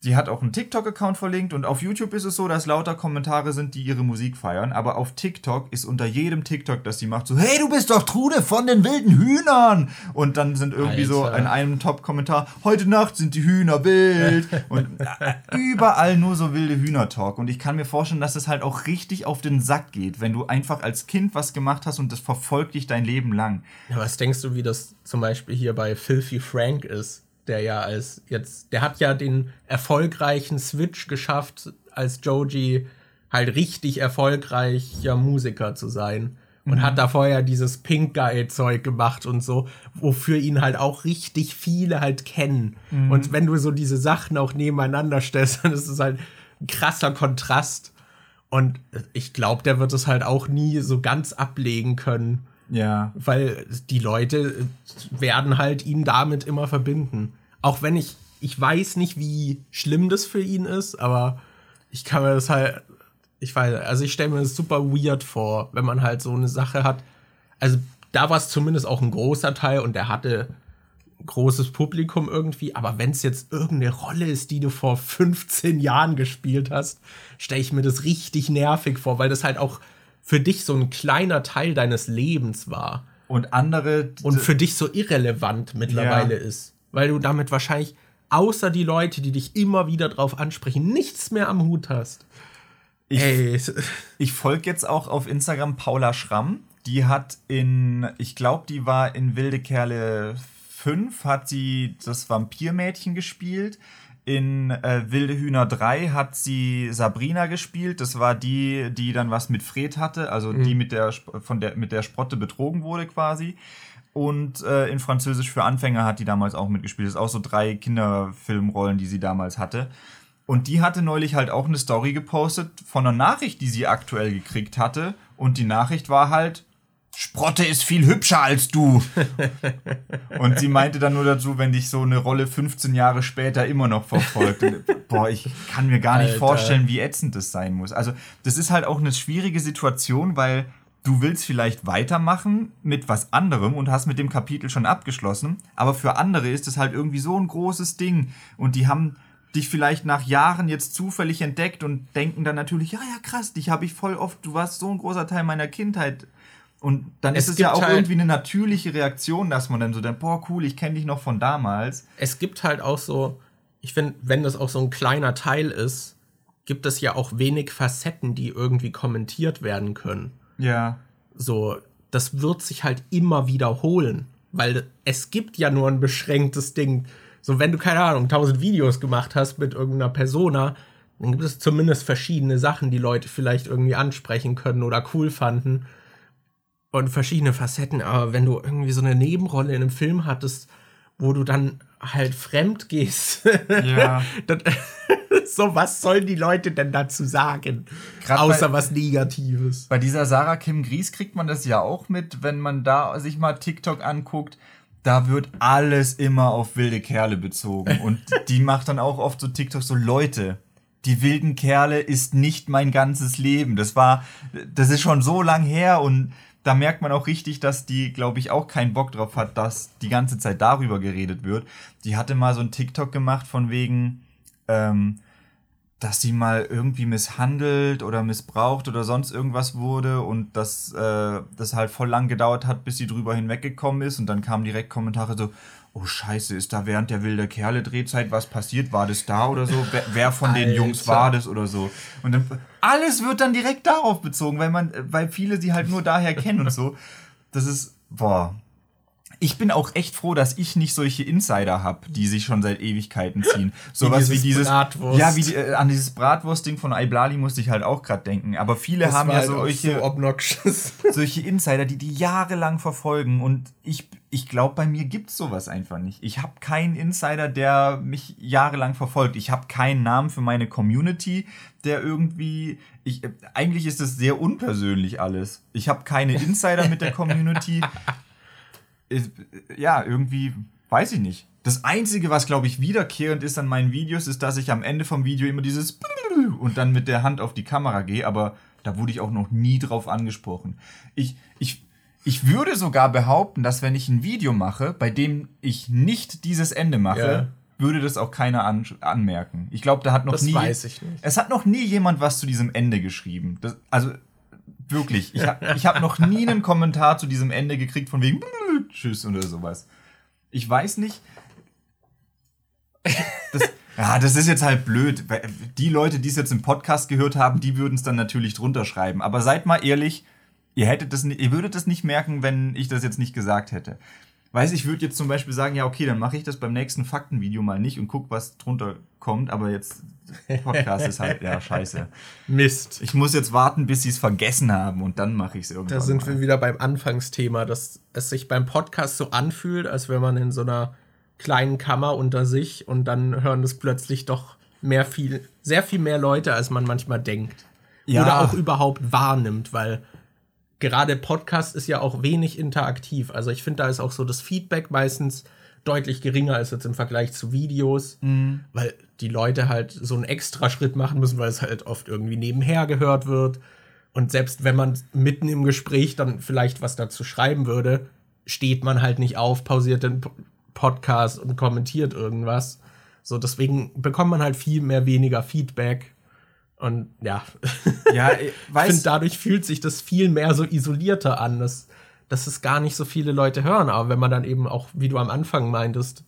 Sie hat auch einen TikTok-Account verlinkt und auf YouTube ist es so, dass lauter Kommentare sind, die ihre Musik feiern. Aber auf TikTok ist unter jedem TikTok, das sie macht, so, hey, du bist doch Trude von den wilden Hühnern. Und dann sind irgendwie Alter. so in einem Top-Kommentar, heute Nacht sind die Hühner wild. und äh, überall nur so wilde Hühner-Talk. Und ich kann mir vorstellen, dass es halt auch richtig auf den Sack geht, wenn du einfach als Kind was gemacht hast und das verfolgt dich dein Leben lang. Ja, was denkst du, wie das zum Beispiel hier bei Filthy Frank ist? Der ja als jetzt, der hat ja den erfolgreichen Switch geschafft, als Joji halt richtig erfolgreicher Musiker zu sein. Und mhm. hat da vorher dieses Pink Guy Zeug gemacht und so, wofür ihn halt auch richtig viele halt kennen. Mhm. Und wenn du so diese Sachen auch nebeneinander stellst, dann ist es halt ein krasser Kontrast. Und ich glaube, der wird es halt auch nie so ganz ablegen können. Ja. Weil die Leute werden halt ihn damit immer verbinden. Auch wenn ich, ich weiß nicht, wie schlimm das für ihn ist, aber ich kann mir das halt, ich weiß, also ich stelle mir das super weird vor, wenn man halt so eine Sache hat. Also da war es zumindest auch ein großer Teil und der hatte großes Publikum irgendwie, aber wenn es jetzt irgendeine Rolle ist, die du vor 15 Jahren gespielt hast, stelle ich mir das richtig nervig vor, weil das halt auch für dich so ein kleiner Teil deines Lebens war. Und andere. Und für dich so irrelevant mittlerweile ja. ist weil du damit wahrscheinlich außer die Leute, die dich immer wieder drauf ansprechen, nichts mehr am Hut hast. Ich, Ey. ich folge jetzt auch auf Instagram Paula Schramm. Die hat in, ich glaube, die war in Wilde Kerle 5, hat sie das Vampirmädchen gespielt. In äh, Wilde Hühner 3 hat sie Sabrina gespielt. Das war die, die dann was mit Fred hatte, also mhm. die mit der, von der, mit der Sprotte betrogen wurde quasi. Und äh, in Französisch für Anfänger hat die damals auch mitgespielt. Das ist auch so drei Kinderfilmrollen, die sie damals hatte. Und die hatte neulich halt auch eine Story gepostet von einer Nachricht, die sie aktuell gekriegt hatte. Und die Nachricht war halt, Sprotte ist viel hübscher als du. und sie meinte dann nur dazu, wenn dich so eine Rolle 15 Jahre später immer noch verfolgt. Und, boah, ich kann mir gar nicht Alter. vorstellen, wie ätzend das sein muss. Also, das ist halt auch eine schwierige Situation, weil du willst vielleicht weitermachen mit was anderem und hast mit dem Kapitel schon abgeschlossen, aber für andere ist es halt irgendwie so ein großes Ding und die haben dich vielleicht nach Jahren jetzt zufällig entdeckt und denken dann natürlich, ja, ja, krass, dich habe ich voll oft, du warst so ein großer Teil meiner Kindheit. Und dann es ist es ja auch halt irgendwie eine natürliche Reaktion, dass man dann so denkt, boah, cool, ich kenne dich noch von damals. Es gibt halt auch so, ich finde, wenn das auch so ein kleiner Teil ist, gibt es ja auch wenig Facetten, die irgendwie kommentiert werden können. Ja. So, das wird sich halt immer wiederholen, weil es gibt ja nur ein beschränktes Ding. So, wenn du, keine Ahnung, tausend Videos gemacht hast mit irgendeiner Persona, dann gibt es zumindest verschiedene Sachen, die Leute vielleicht irgendwie ansprechen können oder cool fanden. Und verschiedene Facetten. Aber wenn du irgendwie so eine Nebenrolle in einem Film hattest, wo du dann halt fremd gehst. Ja. dann, so, was sollen die Leute denn dazu sagen? Grad Außer bei, was Negatives. Bei dieser Sarah Kim Gries kriegt man das ja auch mit, wenn man da sich mal TikTok anguckt. Da wird alles immer auf wilde Kerle bezogen. Und die macht dann auch oft so TikTok so, Leute, die wilden Kerle ist nicht mein ganzes Leben. Das war, das ist schon so lang her und da merkt man auch richtig, dass die, glaube ich, auch keinen Bock drauf hat, dass die ganze Zeit darüber geredet wird. Die hatte mal so ein TikTok gemacht von wegen, ähm, dass sie mal irgendwie misshandelt oder missbraucht oder sonst irgendwas wurde und dass äh, das halt voll lang gedauert hat, bis sie drüber hinweggekommen ist und dann kamen direkt Kommentare so, oh scheiße, ist da während der wilde Kerle Drehzeit was passiert? War das da oder so? Wer, wer von den Jungs war das oder so? Und dann alles wird dann direkt darauf bezogen, weil man, weil viele sie halt nur daher kennen und so. Das ist, boah, ich bin auch echt froh, dass ich nicht solche Insider habe, die sich schon seit Ewigkeiten ziehen. Sowas wie dieses, wie dieses Bratwurst. Ja, wie die, äh, an dieses Bratwurst-Ding von Iblali musste ich halt auch gerade denken. Aber viele das haben ja halt solche, so solche Insider, die die jahrelang verfolgen. Und ich, ich glaube, bei mir gibt's sowas einfach nicht. Ich habe keinen Insider, der mich jahrelang verfolgt. Ich habe keinen Namen für meine Community, der irgendwie. Ich, eigentlich ist das sehr unpersönlich alles. Ich habe keine Insider mit der Community. Ja, irgendwie, weiß ich nicht. Das Einzige, was, glaube ich, wiederkehrend ist an meinen Videos, ist, dass ich am Ende vom Video immer dieses und dann mit der Hand auf die Kamera gehe, aber da wurde ich auch noch nie drauf angesprochen. Ich, ich, ich würde sogar behaupten, dass wenn ich ein Video mache, bei dem ich nicht dieses Ende mache, ja. würde das auch keiner an, anmerken. Ich glaube, da hat noch das nie. Weiß ich nicht. Es hat noch nie jemand was zu diesem Ende geschrieben. Das, also wirklich, ich habe ich hab noch nie einen Kommentar zu diesem Ende gekriegt von wegen Tschüss oder sowas. Ich weiß nicht. Das, ja, das ist jetzt halt blöd. Die Leute, die es jetzt im Podcast gehört haben, die würden es dann natürlich drunter schreiben. Aber seid mal ehrlich, ihr hättet das, ihr würdet das nicht merken, wenn ich das jetzt nicht gesagt hätte. Weiß ich würde jetzt zum Beispiel sagen, ja, okay, dann mache ich das beim nächsten Faktenvideo mal nicht und guck, was drunter kommt, aber jetzt Podcast ist halt, ja, scheiße. Mist. Ich muss jetzt warten, bis sie es vergessen haben und dann mache ich es irgendwann. Da sind mal. wir wieder beim Anfangsthema, dass es sich beim Podcast so anfühlt, als wäre man in so einer kleinen Kammer unter sich und dann hören das plötzlich doch mehr viel, sehr viel mehr Leute, als man manchmal denkt. Ja. Oder auch überhaupt wahrnimmt, weil gerade Podcast ist ja auch wenig interaktiv. Also ich finde, da ist auch so das Feedback meistens deutlich geringer als jetzt im Vergleich zu Videos, mhm. weil die Leute halt so einen extra Schritt machen müssen, weil es halt oft irgendwie nebenher gehört wird. Und selbst wenn man mitten im Gespräch dann vielleicht was dazu schreiben würde, steht man halt nicht auf, pausiert den Podcast und kommentiert irgendwas. So, deswegen bekommt man halt viel mehr weniger Feedback und ja, ja ich finde, dadurch fühlt sich das viel mehr so isolierter an, dass, dass es gar nicht so viele Leute hören. Aber wenn man dann eben auch, wie du am Anfang meintest,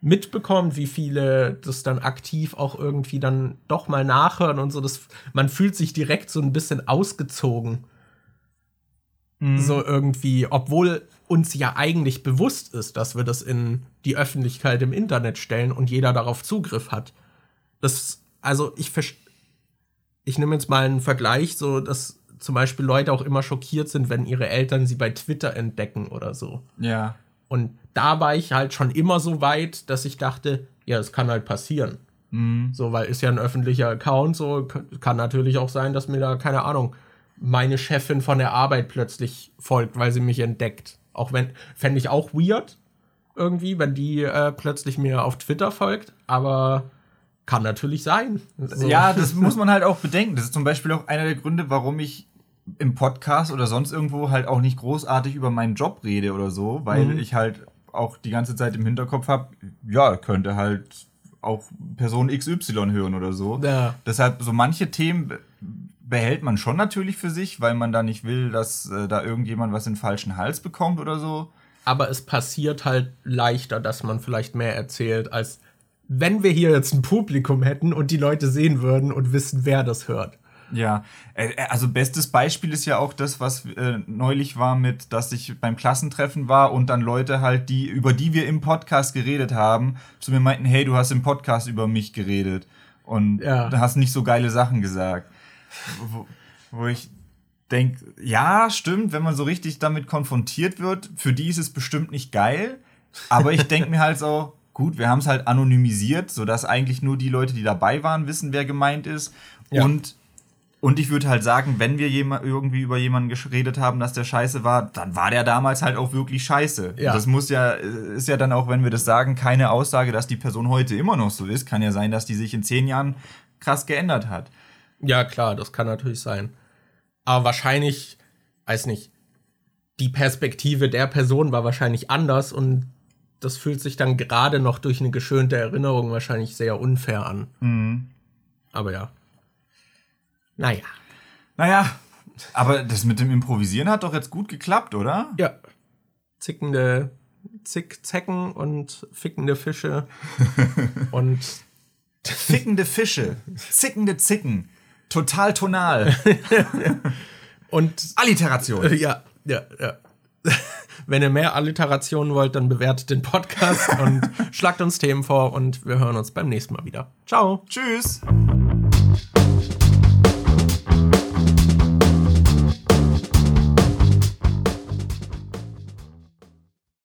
mitbekommt, wie viele das dann aktiv auch irgendwie dann doch mal nachhören und so, das, man fühlt sich direkt so ein bisschen ausgezogen. Mhm. So irgendwie, obwohl uns ja eigentlich bewusst ist, dass wir das in die Öffentlichkeit im Internet stellen und jeder darauf Zugriff hat. Das, also ich verstehe ich nehme jetzt mal einen Vergleich, so dass zum Beispiel Leute auch immer schockiert sind, wenn ihre Eltern sie bei Twitter entdecken oder so. Ja. Und da war ich halt schon immer so weit, dass ich dachte, ja, es kann halt passieren. Mhm. So, weil ist ja ein öffentlicher Account, so kann natürlich auch sein, dass mir da, keine Ahnung, meine Chefin von der Arbeit plötzlich folgt, weil sie mich entdeckt. Auch wenn, fände ich auch weird, irgendwie, wenn die äh, plötzlich mir auf Twitter folgt, aber kann natürlich sein. So. Ja, das muss man halt auch bedenken. Das ist zum Beispiel auch einer der Gründe, warum ich im Podcast oder sonst irgendwo halt auch nicht großartig über meinen Job rede oder so, weil Mhm. ich halt auch die ganze Zeit im Hinterkopf habe, ja, könnte halt auch Person XY hören oder so. Ja. Deshalb so manche Themen be- behält man schon natürlich für sich, weil man da nicht will, dass äh, da irgendjemand was in den falschen Hals bekommt oder so. Aber es passiert halt leichter, dass man vielleicht mehr erzählt, als wenn wir hier jetzt ein Publikum hätten und die Leute sehen würden und wissen, wer das hört. Ja, äh, äh, also bestes Beispiel ist ja auch das, was äh, neulich war mit, dass ich beim Klassentreffen war und dann Leute halt, die, über die wir im Podcast geredet haben, zu mir meinten, hey, du hast im Podcast über mich geredet und Ja. du hast nicht so geile Sachen gesagt. Wo, wo ich denke, ja, stimmt, wenn man so richtig damit konfrontiert wird, für die ist es bestimmt nicht geil, aber ich denke mir halt so, gut, wir haben es halt anonymisiert, sodass eigentlich nur die Leute, die dabei waren, wissen, wer gemeint ist Ja. und und ich würde halt sagen, wenn wir jema irgendwie über jemanden geredet haben, dass der scheiße war, dann war der damals halt auch wirklich scheiße. Ja. Das muss ja, ist ja dann auch, wenn wir das sagen, keine Aussage, dass die Person heute immer noch so ist. Kann ja sein, dass die sich in zehn Jahren krass geändert hat. Ja, klar, das kann natürlich sein. Aber wahrscheinlich, weiß nicht, die Perspektive der Person war wahrscheinlich anders und das fühlt sich dann gerade noch durch eine geschönte Erinnerung wahrscheinlich sehr unfair an. Mhm. Aber ja. Naja. Naja, aber das mit dem Improvisieren hat doch jetzt gut geklappt, oder? Ja. Zickende Zick, Zecken und fickende Fische. und Fickende Fische, zickende Zicken, total tonal. und Alliteration. Ja, ja, ja. Wenn ihr mehr Alliterationen wollt, dann bewertet den Podcast und schlagt uns Themen vor und wir hören uns beim nächsten Mal wieder. Ciao. Tschüss.